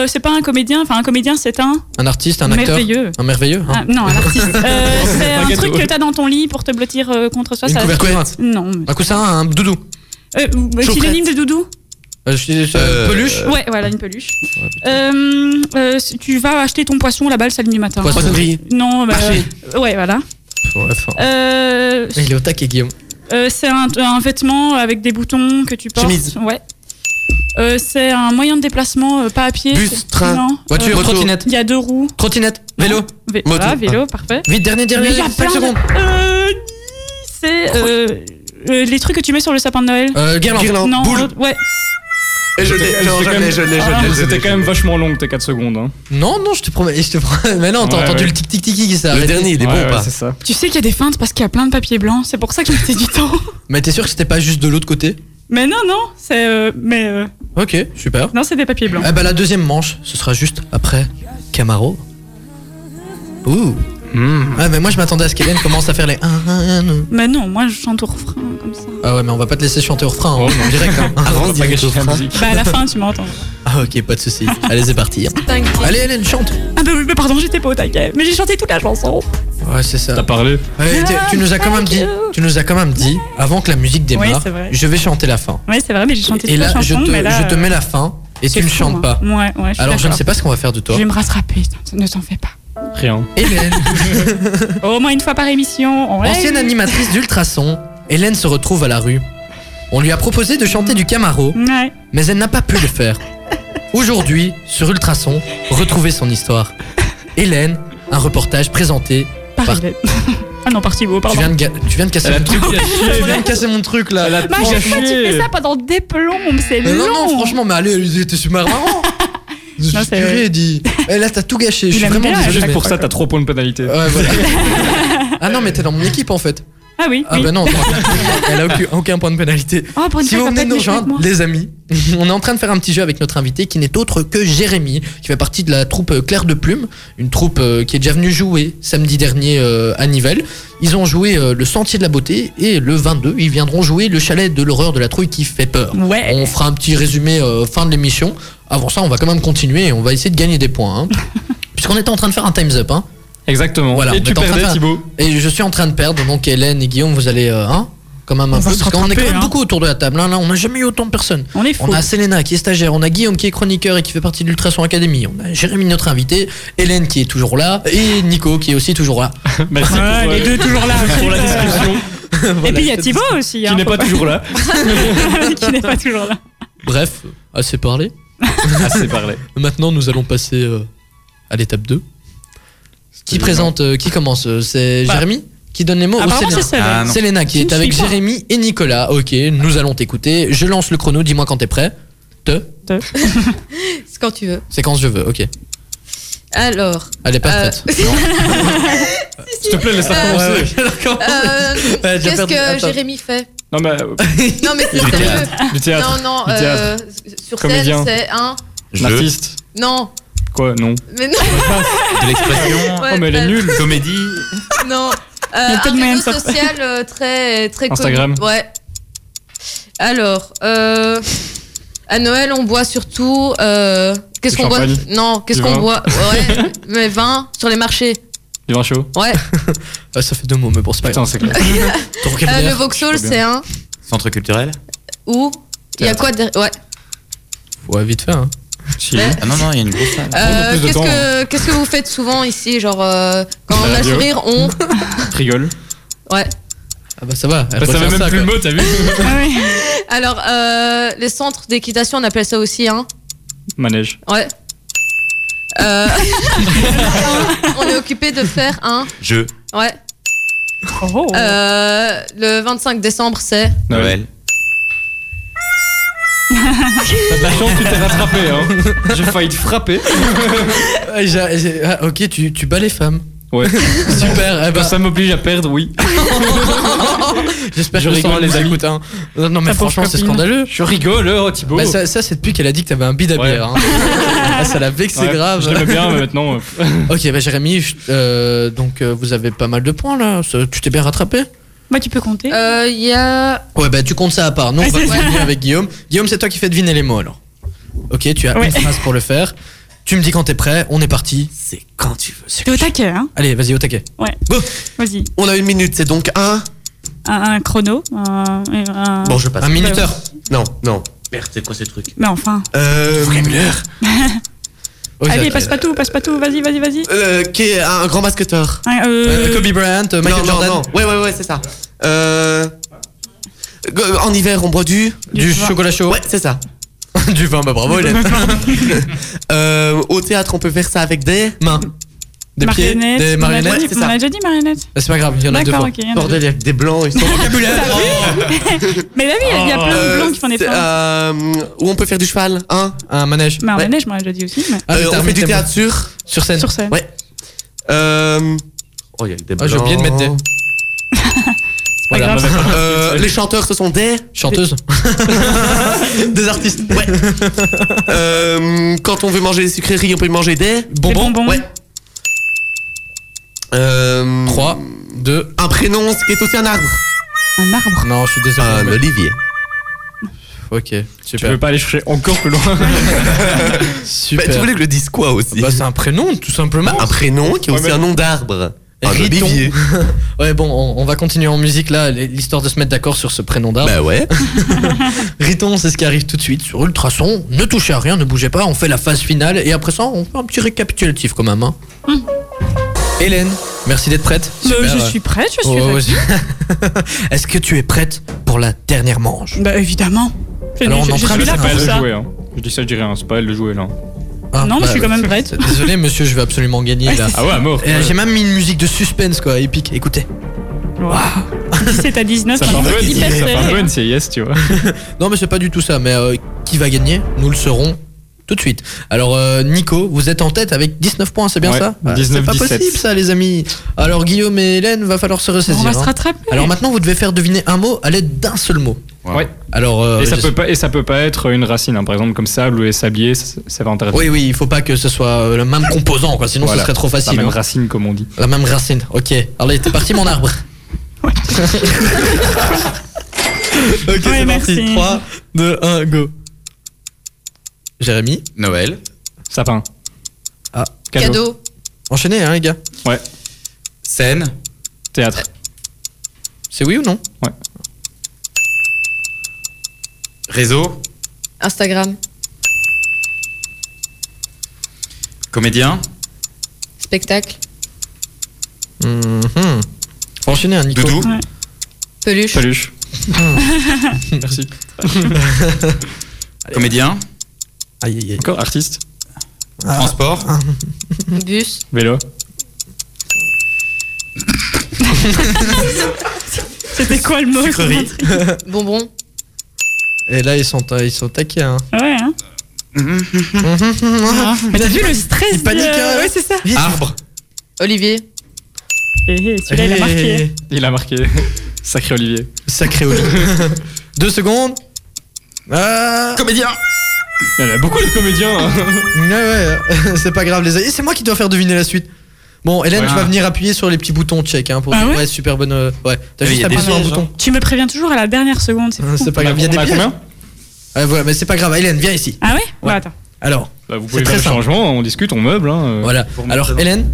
c'est, pas un comédien. Enfin, un comédien, c'est un. Un artiste, un acteur. Merveilleux. Un merveilleux. hein. Ah, non, un artiste. [LAUGHS] C'est Un truc que t'as dans ton lit pour te blottir contre soi. Une ça- couverture. Non. Un coussin, un doudou. Synonyme de doudou Euh, je suis- Euh, peluche. Ouais, voilà, une peluche. Euh, euh, tu vas acheter ton poisson, la balle, salut du matin. Poissonnerie. Non, bah, Marché. euh, ouais, voilà. Ouais, enfin. Euh, Il est au taquet, Guillaume. euh, c'est un, un vêtement avec des boutons que tu portes. Chemise. Ouais. Euh, c'est un moyen de déplacement, euh, pas à pied. Bus, c'est- train, non. Voiture, Euh, moto. trottinette. Il y a deux roues. Trottinette. Vélo. Vé- Moto. Voilà, vélo, parfait. Vite, dernier, dernier. Mais il y a 5 plein de- secondes. Euh, c'est euh, euh, les trucs que tu mets sur le sapin de Noël. Euh, guirlande. Guirlande. non, boule. euh, ouais. Et je l'ai, C'était non, je quand l'ai, même- je l'ai, je Ah, l'ai, je C'était l'ai. quand même vachement long tes 4 secondes. Hein. Non, non, je te promets. Je te promets. [LAUGHS] Mais non, t'as Ouais, entendu ouais. le tic tic tic qui s'est Le arrêté. dernier, il est Ouais, bon ouais, ou pas c'est ça. Tu sais qu'il y a des feintes parce qu'il y a plein de papier blanc. C'est pour ça que mettais du [LAUGHS] temps. Mais t'es sûr que c'était pas juste de l'autre côté? Mais non, non, c'est. euh, mais. euh, Ok, super. non, c'est des papiers blancs. Eh ben la deuxième manche, ce sera juste après Camaro. Ouh. Ah mais moi je m'attendais à ce qu'Hélène commence à faire les. Mais non, moi je chante au refrain comme ça. Ah ouais mais on va pas te laisser chanter au refrain hein, en direct. hein. [LAUGHS] Avant va de la musique. Bah à la fin, tu m'entends. Ah ok pas de soucis. Allez c'est parti. T'inquiète. Allez Hélène chante. Ah bah oui, mais pardon, j'étais pas au taquet. Mais j'ai chanté toute la chanson. Ouais c'est ça. T'as parlé Ouais, tu nous as quand même dit, tu nous as quand même dit avant que la musique démarre, Oui, je vais chanter la fin. Ouais, c'est vrai, mais j'ai chanté Et toute la là je chanson. te, mais là, je te mets la fin et tu ne chantes pas. Ouais, ouais, Alors je ne sais pas ce qu'on va faire de toi. Je vais me rattraper, ne t'en fais pas. Rien. Hélène, [LAUGHS] Au moins une fois par émission. on ancienne animatrice d'ultrason, Hélène se retrouve à la rue. On lui a proposé de chanter du Camaro, Ouais. mais elle n'a pas pu le faire. Aujourd'hui, sur Ultrason, retrouvez son histoire. Hélène, un reportage présenté. Par Par- Hélène. [LAUGHS] ah non, parti beau, Tu pardon. viens, de ga- tu viens de casser Elle a mon tout truc. Tu viens de casser mon truc là. Bah, tu fais ça pendant des plombes, c'est Mais long. non, non, franchement, mais allez, c'était super marrant. Non, c'est vrai. Dit. Eh, là, t'as tout gâché. Je suis aime vraiment bien, désolé. Pour ça, t'as 3 points de pénalité. Ouais, voilà. [LAUGHS] ah non, mais t'es dans mon équipe en fait. Ah oui, Ah oui. bah non, [LAUGHS] elle a aucun, aucun point de pénalité. Oh, Si vous venez de nous rejoindre, les amis, [LAUGHS] on est en train de faire un petit jeu avec notre invité qui n'est autre que Jérémy, qui fait partie de la troupe euh, Claire de Plume, une troupe euh, qui est déjà venue jouer samedi dernier euh, à Nivelles. Ils ont joué le Sentier de la Beauté et le 22, ils viendront jouer le chalet de l'horreur de la trouille qui fait peur. Ouais. On fera un petit résumé fin de l'émission. Avant ça, on va quand même continuer et on va essayer de gagner des points. hein. [LAUGHS] Puisqu'on était en train de faire un time's up. Hein. Exactement. Voilà, on Et tu perdais, faire- Thibaut Et je suis en train de perdre, donc Hélène et Guillaume, vous allez, euh, hein, quand même un On peu, parce qu'on est quand même hein. beaucoup autour de la table. hein. Là, on n'a jamais eu autant de personnes. On est fou. On a Selena qui est stagiaire, on a Guillaume qui est chroniqueur et qui fait partie de l'Ultrason Academy, on a Jérémy notre invité, Hélène qui est toujours là et Nico qui est aussi toujours là. [LAUGHS] Merci pour, Ouais, les euh, deux toujours là. pour la [LAUGHS] discussion. [LAUGHS] Et puis il y a Thibaut aussi. Qui hein, n'est faut pas toujours là. qui n'est pas toujours là. Bref, assez parlé. Assez parlé. Maintenant, nous allons passer euh, à l'étape 2. Qui présente, euh, qui commence euh, C'est Bah. Jérémy qui donne les mots ou Apparemment, Selena c'est Selena. Ah, non. Selena qui Je est avec suis pas. Jérémy et Nicolas. Ok, nous allons t'écouter. Je lance le chrono, dis-moi quand t'es prêt. Te, [LAUGHS] C'est quand tu veux. c'est quand je veux, ok. Alors. Elle est pas euh, prête. [LAUGHS] S'il te plaît, laisse-la Euh, commencer. euh, Ouais, j'ai Qu'est-ce perdu- que attends. Jérémy fait Non, mais. euh, [LAUGHS] Non, mais c'est Du sérieux. Du théâtre. Non, non, Du théâtre. euh, sur Comédien. scène, c'est un. Je, L'artiste. Non, Quoi Non. mais non. de l'expression, Ouais, Oh, mais elle est nulle. comédie. Non. Il y a Euh, un réseau s'en- social euh, très, très connu. Instagram. Ouais. Alors, euh, à Noël, on boit surtout. euh, qu'est-ce qu'on boit. Non, qu'est-ce qu'on boit Ouais, [LAUGHS] mais vin sur les marchés. Du vin chaud. Ouais. [LAUGHS] Ah, ça fait deux mots, mais bon, c'est pas Putain, c'est clair. [LAUGHS] Euh, le Vauxhall, c'est un. Centre culturel. Où Il y a quoi derrière? Ouais. Ouais, vite fait. Hein. Chill. Ah non, non, il y a une grosse salle. Euh, de Qu'est-ce que qu'est-ce que vous faites souvent ici Genre, euh, quand on La a sourire, on. [LAUGHS] Rigole. Ouais. Ah bah ça va. elle Bah, ça préfère va même ça, plus le quoi. mot, t'as vu [LAUGHS] Ah oui. Alors, euh, les centres d'équitation, on appelle ça aussi, hein Manège. Ouais. Euh, [LAUGHS] on est occupé de faire un. Je. Ouais. Oh. Euh, le 25 décembre, c'est. Noël. T'as de la chance, tu t'es rattrapé. Hein. J'ai failli te frapper. Ah, j'ai- j'ai- ah, ok, tu, tu bats les femmes. Ouais. Super, eh ben, ça m'oblige à perdre, oui. j'espère Je que rigole, Sandra les les amis. écoute. Hein. Non, non, mais Ta pauvre franchement, c'est copine. scandaleux. Je rigole, oh, Thibaut. Bah, ça, ça, c'est depuis qu'elle a dit que t'avais un bide à Ouais. bière. hein. ah, ça l'a vexé Ouais, grave. Je l'aimais bien, mais maintenant. euh, Ok, bah Jérémy, je- euh, donc euh, vous avez pas mal de points là. Ça- Tu t'es bien rattrapé? Bah, tu peux compter. Euh, Il y a. Ouais, bah tu comptes ça à part. Nous, on Ouais, va continuer avec Guillaume. Guillaume, c'est toi qui fais deviner les mots alors. Ok, tu as Ouais. une phrase pour le faire. Tu me dis quand t'es prêt, on est parti. C'est quand tu veux. T'es au taquet, hein Allez, vas-y, au taquet. Vas-y. On a une minute, c'est donc un. Un, un chrono. Un, un- Bon, je passe. Un minuteur. Non, non. Merde, c'est quoi ces trucs Mais enfin. Euh. [LAUGHS] Oui, Allez, passe pas tout, passe pas tout. Vas-y, vas-y, vas-y. Euh, qui est un grand basketteur. Un, Euh, euh, Kobe Bryant, euh, Michael non, Jordan. non, non. Ouais, ouais, ouais, c'est ça. Euh. go- En hiver, on boit du. Du Du chocolat chaud. Ouais, c'est ça. [LAUGHS] du vin, bah bravo, Hélène. [LAUGHS] [LAUGHS] Euh, au théâtre, on peut faire ça avec des. Main. Des pieds, marionnettes. des On a marionnettes. déjà dit- On ça. a déjà dit marionnettes. Bah, c'est pas grave, il y en a deux D'accord, fois. ok. il y en a Bordel, il y a des blancs. Ils sont... Vocabulaire. Mais là, oui, il y a plein de Euh, blancs qui font des c'est, formes. euh, où on peut faire du cheval, hein? Un manège. Mais un ouais. manège, moi, j'ai déjà dit aussi. Mais... Ah, Euh, On fait du théâtre sur. Sur scène. Sur scène. Ouais. Euh... Oh, il y a des Ah, j'ai oublié de mettre des. blancs. [LAUGHS] pas grave. Euh, les chanteurs, ce sont des. Chanteuse. [LAUGHS] des artistes. Ouais. Euh, quand on veut manger des sucreries, on peut manger des. Des Bonbons. bonbons. Ouais. Euh, 3, 2. Un prénom, ce qui est aussi un arbre. Un arbre. Non, je suis désolé. Un mais- olivier. Ok, Tu super. veux pas aller chercher encore plus loin super. [LAUGHS] Bah, tu voulais que je le dise quoi aussi Bah, c'est un prénom, tout simplement. Un prénom qui est Ouais, aussi mais- un nom d'arbre. Un Riton. olivier. [LAUGHS] Ouais, bon, on, on va continuer en musique là, l'histoire de se mettre d'accord sur ce prénom d'arbre. Bah ouais. [LAUGHS] Riton, c'est ce qui arrive tout de suite sur Ultrason. Ne touchez à rien, ne bougez pas, on fait la phase finale et après ça, on fait un petit récapitulatif quand même. hein. Hélène, merci d'être prête. Bah, Super. je suis prête, je suis Oh, prête. ouais. [LAUGHS] Est-ce que tu es prête pour la dernière manche? Bah, évidemment. Je, Alors, on je- en je train suis là C'est pour elle de ça. jouer. Hein. Je dis ça, je dis rien. C'est pas elle de jouer là. Ah, Non, mais je suis quand même prête. Désolé, monsieur, je vais absolument gagner là. Ah ouais, à mort. Euh, J'ai même mis une musique de suspense quoi, épique. Écoutez. 17 [LAUGHS] à 19, Ça fait un on peu est une- hyper ça fait un serré. peu une CIS, tu vois. [LAUGHS] Non, mais c'est pas du tout ça. Mais euh, qui va gagner? Nous le saurons tout de suite. Alors, euh, Nico, vous êtes en tête avec 19 points, c'est bien Ouais, ça Ah, 19, C'est pas 17. possible ça, les amis. Alors, Guillaume et Hélène, va falloir se ressaisir. On va hein. se rattraper. Alors maintenant, vous devez faire deviner un mot à l'aide d'un seul mot. Ouais. Alors, euh, Et ça peut pas, et ça peut pas être une racine, hein. par exemple comme sable ou les sabliers, ça, ça va intéresser. Oui, oui, il faut pas que ce soit euh, le même composant, quoi. Sinon, Voilà. ce serait trop La facile. même hein. racine comme on dit. La même racine. Ok. Allez, t'es parti, mon arbre. [LAUGHS] ok, c'est parti. merci. 3, 2, 1, go. Jérémy, Noël. Sapin. Ah. Cadeau. enchaînez, hein, les gars. Scène. Théâtre. C'est oui ou non Réseau. Instagram. Comédien. Spectacle. Faut enchaîner, hein, Nico. Doudou. Peluche. Peluche. [LAUGHS] Merci. [LAUGHS] Comédien. Aïe, aïe, aïe. Encore artiste. Ah. Transport. [LAUGHS] Bus. Vélo. [LAUGHS] C'était quoi le mot. [LAUGHS] Bonbon. Et là, ils sont, ils sont taqués, hein. Ouais, hein. Mais t'as vu le stress Il panique, hein. Ouais, c'est ça. Vite. Arbre. Olivier. Eh, eh, Celui-là, il a Eh, marqué. Il a marqué. Sacré Olivier. Sacré Oli. Deux secondes. Ah. Comédien. Il y en a beaucoup de comédiens. hein. [LAUGHS] Ouais, ouais, [LAUGHS] c'est pas grave, les amis. C'est moi qui dois faire deviner la suite. Bon, Hélène, Ouais. tu vas venir appuyer sur les petits boutons check. Hein, pour Ah ouais super bonne. euh, Ouais, t'as Oui, juste y a appuyé des sur un pièges, bouton. Tu me préviens toujours à la dernière seconde, c'est [LAUGHS] fou. C'est pas grave, il y a On des a pièges. combien Ouais, voilà, mais c'est pas grave. Hélène, viens ici. Ah ouais Ouais. Ouais, attends. Alors, Bah, vous C'est pouvez très faire le simple. changement, on discute, on meuble. Hein. euh. voilà. Alors. Hélène,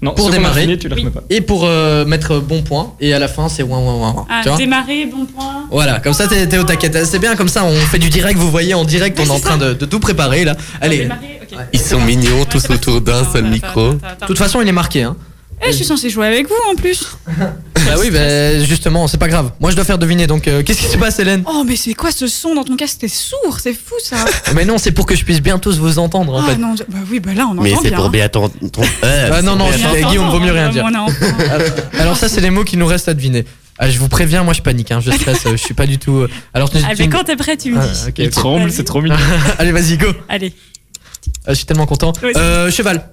Non, Pour démarrer. tu pas. et pour euh, mettre bon point, et à la fin, c'est ouin ouin ouin. Ah, tu vois démarrer, bon point. Voilà, comme ça, t'es au taquet. C'est bien, comme ça, on fait du direct. Vous voyez, en direct, on est en train de, de tout préparer là. Allez. Démarrer. Ils sont mignons, tous autour d'un seul micro. De toute façon, il est marqué. Hein. Eh, je suis censé jouer avec vous en plus. [LAUGHS] Bah oui, bah justement, c'est pas grave. Moi, je dois faire deviner. Donc, euh, qu'est-ce qui se passe, Hélène? Oh, mais c'est quoi ce son dans ton casque? T'es sourd, c'est fou ça. [LAUGHS] Mais non, c'est pour que je puisse bien tous vous entendre, en Ah fait. non, je- bah oui, bah là on entend Mais c'est pour bien ton. ton- [LAUGHS] euh, Ah non, c'est non, je- ton- Eh, Guillaume, vaut mieux rien dire. On a enfant. Alors ça, c'est les mots qui nous restent à deviner. Ah, je vous préviens, moi je panique, hein, je stresse, euh, je suis pas du tout. euh, Alors, tu, Ah, tu mais quand t'es prêt, tu me Ah, dis. ok, Il ok. tremble, c'est trop mignon. Allez, vas-y, go. Allez. Ah, je suis tellement content. Ouais, c'est- Euh, cheval.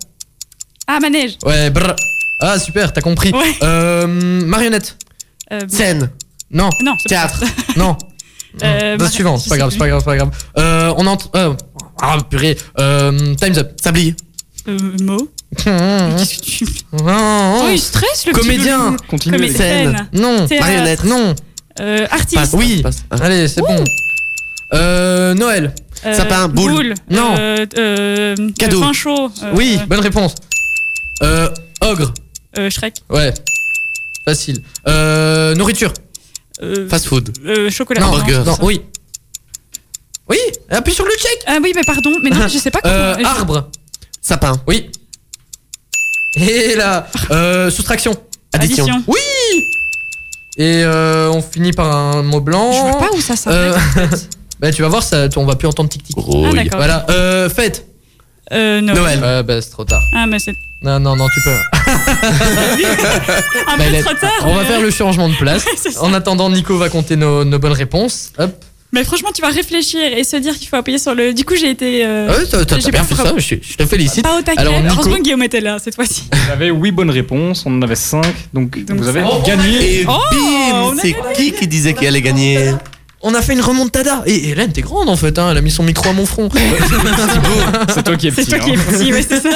Ah, manège. Ouais, brr. Ah, super, t'as compris. Ouais. Euh, marionnette. Euh, Scène. Non. non, c'est pas Théâtre. [LAUGHS] Non. Euh, La bah, suivante, je c'est pas sais grave, c'est pas grave, c'est pas grave. Euh, on entre. euh, ah, purée. Euh, time's up. Sablier. Euh, mot. Qu'est-ce [LAUGHS] que tu. Oh, il stresse le petit Comédien. loulou. Continue. Scène. Non. Théâtre. Marionnette. Non. Euh, artiste. Passe, Oui. passe, passe. Allez, c'est bon. Euh, Noël. Euh, Sapin, boule. Non. Euh, euh, Cadeau. Pain chaud. Euh, Oui, bonne réponse. Euh, ogre. Euh, Shrek. Ouais. Facile. Euh, nourriture. Euh, Fast food. euh, chocolat. Non, Hamburger. non, oui. Oui, appuie sur le check. Ah oui, mais pardon, mais non, je sais pas comment. Euh, arbre. Sapin. Oui. Et là, euh, soustraction. Addition. Addition. Oui. Et euh, on finit par un mot blanc. Je vois pas où ça s'arrête. Euh, [LAUGHS] bah tu vas voir, ça, on va plus entendre tic tic. Ah, d'accord. Voilà. Euh, fête. Euh, Noël. Noël. Ouais, bah c'est trop tard. Ah, mais c'est Non, non, non, tu peux. [LAUGHS] un Bah, peu il est- trop tard. On va mais- faire le changement de place. [LAUGHS] C'est ça. En attendant, Nico va compter nos, nos bonnes réponses. Hop. Mais franchement, tu vas réfléchir et se dire qu'il faut appuyer sur le. Du coup, j'ai été. euh, Ah ouais, t'as t'as j'ai bien pas fait frappé. ça. Je, je te félicite. Pas au taquet. Alors, Nico- Heureusement que Guillaume était là cette fois-ci. Vous avez 8 bonnes réponses, on en avait 5, donc, Donc vous avez ça- gagné. Et Oh, on bim a C'est qui qui disait qu'il allait gagner? On a fait une remontada. Et Hélène, t'es grande en fait. Hein. Elle a mis son micro à mon front. [LAUGHS] C'est toi qui es C'est petit. toi qui es hein. petit, ouais, c'est ça.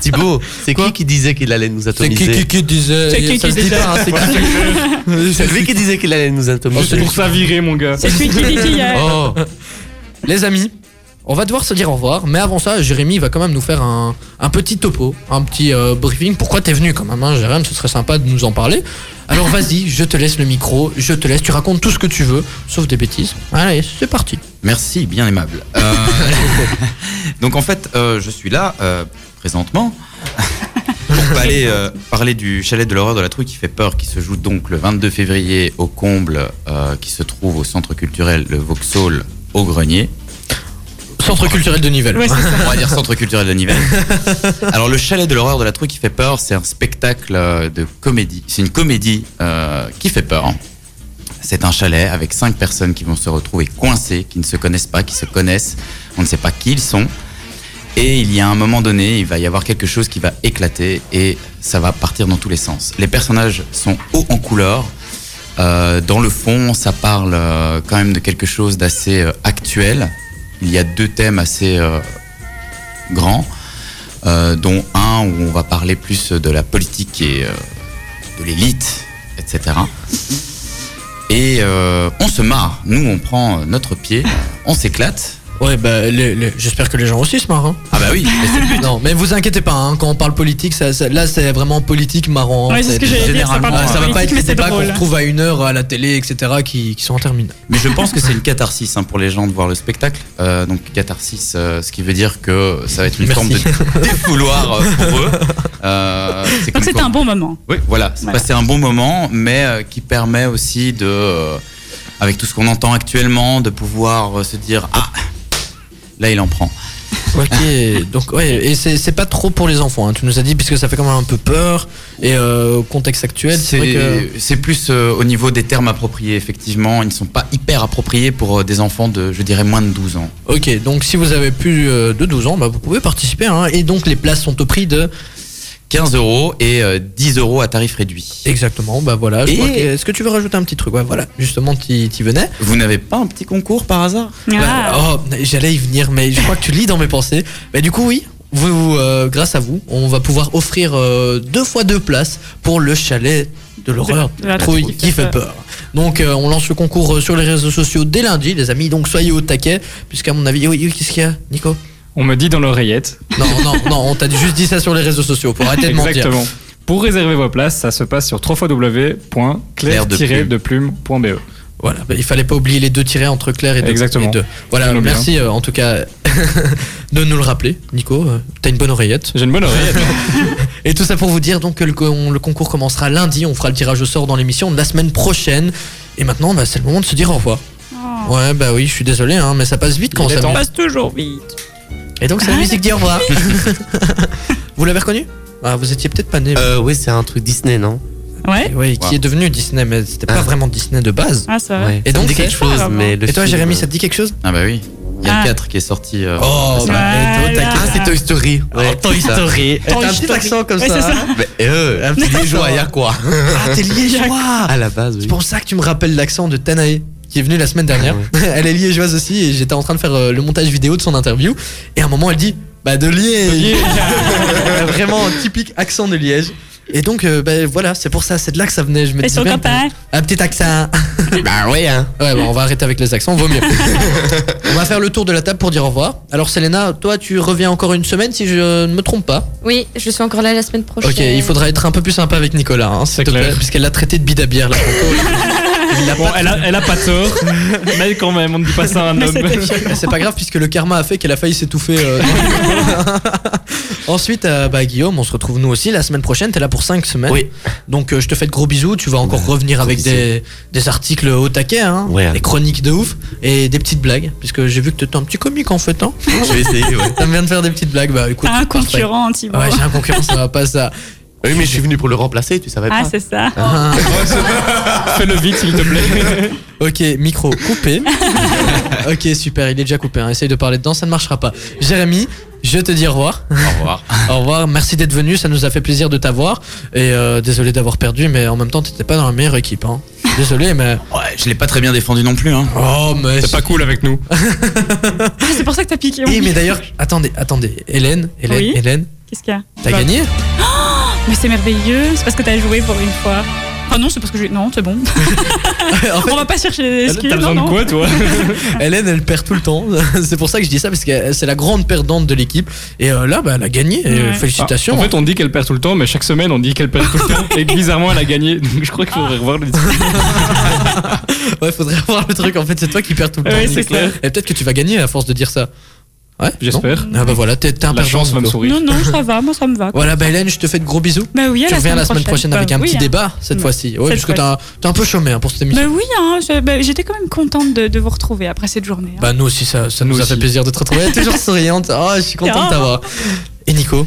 Thibaut, c'est qui qui disait qu'il allait nous C'est qui, atomiser qui, disait. C'est qui qui disait. hein, c'est qui- C'est lui qui disait qu'il allait nous atomiser. C'est pour ça virer, mon gars. C'est celui qui dit qu'il y a. Oh, Les amis, on va devoir se dire au revoir. Mais avant ça, Jérémy va quand même nous faire un, petit topo, un petit euh, briefing. Pourquoi t'es venu quand même, hein, Jérémy? Ce serait sympa de nous en parler. Alors vas-y, [LAUGHS] je te laisse le micro. Je te laisse. Tu racontes tout ce que tu veux, sauf des bêtises. Allez, c'est parti. Merci, bien aimable. Euh, [LAUGHS] donc en fait, euh, je suis là présentement [LAUGHS] pour euh, parler du chalet de l'horreur de la trouille qui fait peur, qui se joue donc le 22 février au comble, qui se trouve au centre culturel Le Vauxhall au Grenier. Centre culturel de Nivelles. Ouais. On va dire centre culturel de Nivelles. [LAUGHS] Alors le chalet de l'horreur de la trouille qui fait peur, c'est un spectacle euh, de comédie. C'est une comédie euh, qui fait peur. C'est un chalet avec cinq personnes qui vont se retrouver coincées, qui ne se connaissent pas, qui se connaissent. On ne sait pas qui ils sont. Et il y a un moment donné, il va y avoir quelque chose qui va éclater et ça va partir dans tous les sens. Les personnages sont hauts en couleur. Euh, dans le fond, ça parle euh, quand même de quelque chose d'assez euh, actuel. Il y a deux thèmes assez euh, grands, euh, dont un où on va parler plus de la politique et euh, de l'élite, etc. Et on se marre. Nous, on prend notre pied, on s'éclate. Ouais, bah, les- les- j'espère que les gens aussi se marrent. hein. Ah bah oui, mais c'est le but. Non, mais vous inquiétez pas, hein, quand on parle politique, ça, ça- là c'est vraiment politique marrant. hein, Ouais, c'est ce que j'allais dire. Ça généralement, de ça va pas être mais les c'est débats qu'on drôle. retrouve à une heure à la télé, etc., qui, qui sont interminables. Mais je pense que c'est une catharsis hein, pour les gens de voir le spectacle. Euh, donc catharsis, euh, ce qui veut dire que ça va être une Merci. forme de [LAUGHS] défouloir euh, pour eux. Euh, c'est Donc c'était quoi- un bon moment. Oui, voilà, c'est Voilà. passé un bon moment, mais euh, qui permet aussi de, euh, avec tout ce qu'on entend actuellement, de pouvoir euh, se dire ah, là il en prend. Ok, donc ouais, et c'est pas trop pour les enfants, hein, tu nous as dit, puisque ça fait quand même un peu peur, et euh, au contexte actuel, c'est que... Plus euh, au niveau des termes appropriés, effectivement. Ils ne sont pas hyper appropriés pour euh, des enfants de, je dirais, moins de 12 ans. Ok, donc si vous avez plus euh, de 12 ans, bah, vous pouvez participer, hein, et donc les places sont au prix de... 15 euros et euh, 10 euros à tarif réduit. Exactement, bah voilà. Et- que- Est-ce que tu veux rajouter un petit truc? Ouais, voilà, justement, tu y venais. Vous n'avez pas un petit concours par hasard? Ah. Bah, oh, j'allais y venir, mais je crois que tu lis dans mes pensées. Bah, du coup, oui. Vous, euh, grâce à vous, on va pouvoir offrir euh, deux fois deux places pour le chalet de l'horreur la trouille qui fait peur. Donc, euh, on lance le concours euh, sur les réseaux sociaux dès lundi, les amis. Donc, soyez au taquet, puisqu'à mon avis, oui, oui, qu'est-ce qu'il y a, Nico? On me dit dans l'oreillette. Non, non, non, on t'a juste dit ça sur les réseaux sociaux pour arrêter de mentir. Exactement. Pour réserver vos places, ça se passe sur www.claire-de-plume.be. Voilà, bah, il fallait pas oublier les deux tirets entre Claire et deux. Exactement. et deux. Voilà, merci euh, en tout cas [LAUGHS] de nous le rappeler, Nico. euh, T'as une bonne oreillette. J'ai une bonne oreillette. [LAUGHS] Et tout ça pour vous dire donc que le, con- le concours commencera lundi. On fera le tirage au sort dans l'émission de la semaine prochaine. Et maintenant, bah, c'est le moment de se dire au revoir. Oh. Ouais, bah oui, je suis désolé, hein, mais ça passe vite quand ça passe toujours vite. Et donc, c'est la musique dit au revoir. vous l'avez reconnu ah, Vous étiez peut-être pas né. Euh, oui, c'est un truc Disney, non? Ouais. Oui, qui Wow. est devenu Disney, mais c'était pas Ah. vraiment Disney de base. Ah, ça va. Ouais. Et ça donc, dit c'est- quelque chose, Ah, mais le Et toi, film, Jérémy, euh, ça te dit quelque chose? Ah bah oui. Il y a Ah. le 4 qui est sorti. euh, Oh, bah, Voilà. t'as- Ah, c'est Toy Story. Ouais, Oh, Toy. Story. T'as un petit accent comme Ouais, ça. ça. Mais euh, Un petit liégeois, accent. y a quoi? Ah, t'es liégeois À la base, oui. C'est pour ça que tu me rappelles l'accent de Tanae qui est venue la semaine dernière. [LAUGHS] Elle est liégeoise aussi et j'étais en train de faire euh, le montage vidéo de son interview et à un moment elle dit bah de Liège. [LAUGHS] Vraiment un typique accent de Liège. Et donc euh, bah, voilà, c'est pour ça, c'est de là que ça venait. Je me disais bien un petit accent. [LAUGHS] Bah oui, hein. Ouais, bon, on va arrêter avec les accents, vaut mieux. on va faire le tour de la table pour dire au revoir. Alors Selena, toi tu reviens encore une semaine si je ne me trompe pas. Oui, je suis encore là la semaine prochaine. Ok, il faudra être un peu plus sympa avec Nicolas, hein, s'il C'est te plaît, clair. puisqu'elle l'a traité de bidabière la Bon, elle a, elle a pas tort, [LAUGHS] mais quand même, on ne dit pas ça à un homme. C'est pas grave puisque le karma a fait qu'elle a failli s'étouffer. euh, [LAUGHS] Ensuite, euh, bah, Guillaume, on se retrouve nous aussi la semaine prochaine. T'es là pour 5 semaines. Oui. Donc euh, je te fais de gros bisous. Tu vas encore Ouais, revenir avec des, des articles au taquet, hein, Ouais. des chroniques de ouf et des petites blagues. Puisque j'ai vu que t'étais un petit comique en fait. Hein. Je vais essayer, ouais. [LAUGHS] T'aimes bien de faire des petites blagues. Bah écoute. Un parfait. concurrent, Thibaut. Ouais, j'ai un concurrent, ça va pas ça. Oui, mais je suis venu pour le remplacer, tu savais Ah, pas c'est ça. Ah, [LAUGHS] Fais-le vite, s'il te plaît. [LAUGHS] ok, micro coupé. [LAUGHS] ok, super, il est déjà coupé. hein. Essaye de parler dedans, ça ne marchera pas. Jérémy, je te dis au revoir. Au revoir. Au revoir, merci d'être venu, ça nous a fait plaisir de t'avoir. Et euh, désolé d'avoir perdu, mais en même temps, t'étais pas dans la meilleure équipe. Hein. Désolé, mais. Ouais, je l'ai pas très bien défendu non plus. Hein. Oh, mais. C'est pas cool avec nous. Ah, c'est pour ça que t'as piqué. Oui. mais d'ailleurs, attendez, attendez. Hélène, Hélène, Oui. Hélène, Qu'est-ce qu'il y a? t'as Bah, gagné? [GASPS] [GASPS] Mais c'est merveilleux. C'est parce que t'as joué pour une fois. Enfin, non, c'est parce que j'ai. Non, c'est bon. [LAUGHS] En fait, On va pas chercher les excuses. T'as besoin non, de quoi, toi [LAUGHS] Hélène, elle perd tout le temps. [LAUGHS] c'est pour ça que je dis ça, parce que c'est la grande perdante de l'équipe. Et euh, là, bah, elle a gagné. Et, Ouais. félicitations. En fait, on dit qu'elle perd tout le temps, mais chaque semaine, on dit qu'elle perd tout le temps. Et bizarrement, elle a gagné. Donc je crois qu'il faudrait revoir le ouais, faudrait voir le truc. En fait, c'est toi qui perds tout le temps. Ouais, c'est clair. Et peut-être que tu vas gagner à force de dire ça. Ouais, J'espère. Ah bah voilà, t'es t'es un La chance va me sourire. Non, non, ça va. Moi, ça me va. quoi. Voilà, bah Hélène, je te fais de gros bisous. Bah oui, à tu la reviens la semaine prochaine avec Bah un oui, petit hein. débat cette Ouais. fois-ci. Ouais, Cette parce que t'as un peu chômé hein, pour cette émission. Bah oui, hein, bah, j'étais quand même contente de, de vous retrouver après cette journée. hein. Bah nous aussi, ça, ça nous, Nous a fait plaisir de te retrouver. Toujours [LAUGHS] souriante. Oh, je suis content de Oh. t'avoir. Et Nico,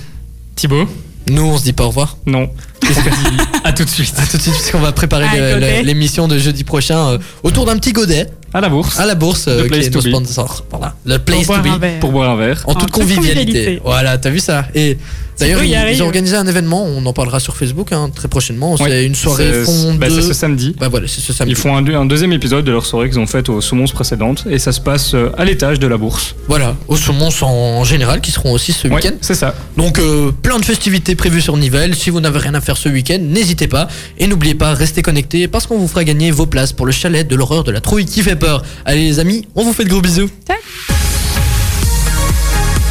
Thibaut nous on se dit pas au revoir? Non. Qu'est-ce que tu dis? À tout de suite. À tout de suite puisqu'on va préparer l'émission de jeudi prochain euh, autour d'un petit godet À la bourse. à la bourse euh, qui est to nos sponsors. Voilà, le Pour place to boire be. Pour boire un verre. En toute toute convivialité. convivialité. Voilà, t'as vu ça? Et d'ailleurs, ils, ils ont organisé un événement, on en parlera sur Facebook hein, très prochainement. Ouais. C'est une soirée C'est- fond bah, de... Ce samedi. Bah voilà, c'est ce samedi. Ils font un, deux- un deuxième épisode de leur soirée qu'ils ont faite aux Saumons précédentes et ça se passe euh, à l'étage de la bourse. Voilà, au Saumons en général, qui seront aussi ce Ouais, week-end. c'est ça. Donc euh, plein de festivités prévues sur Nivelles. Si vous n'avez rien à faire ce week-end, n'hésitez pas. Et n'oubliez pas, restez connectés parce qu'on vous fera gagner vos places pour le chalet de l'horreur de la trouille qui fait peur. Allez les amis, on vous fait de gros bisous.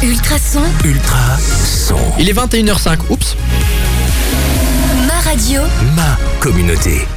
Ultrason, Ultra son. Il est 21h05. Oups. ma radio. Ma communauté.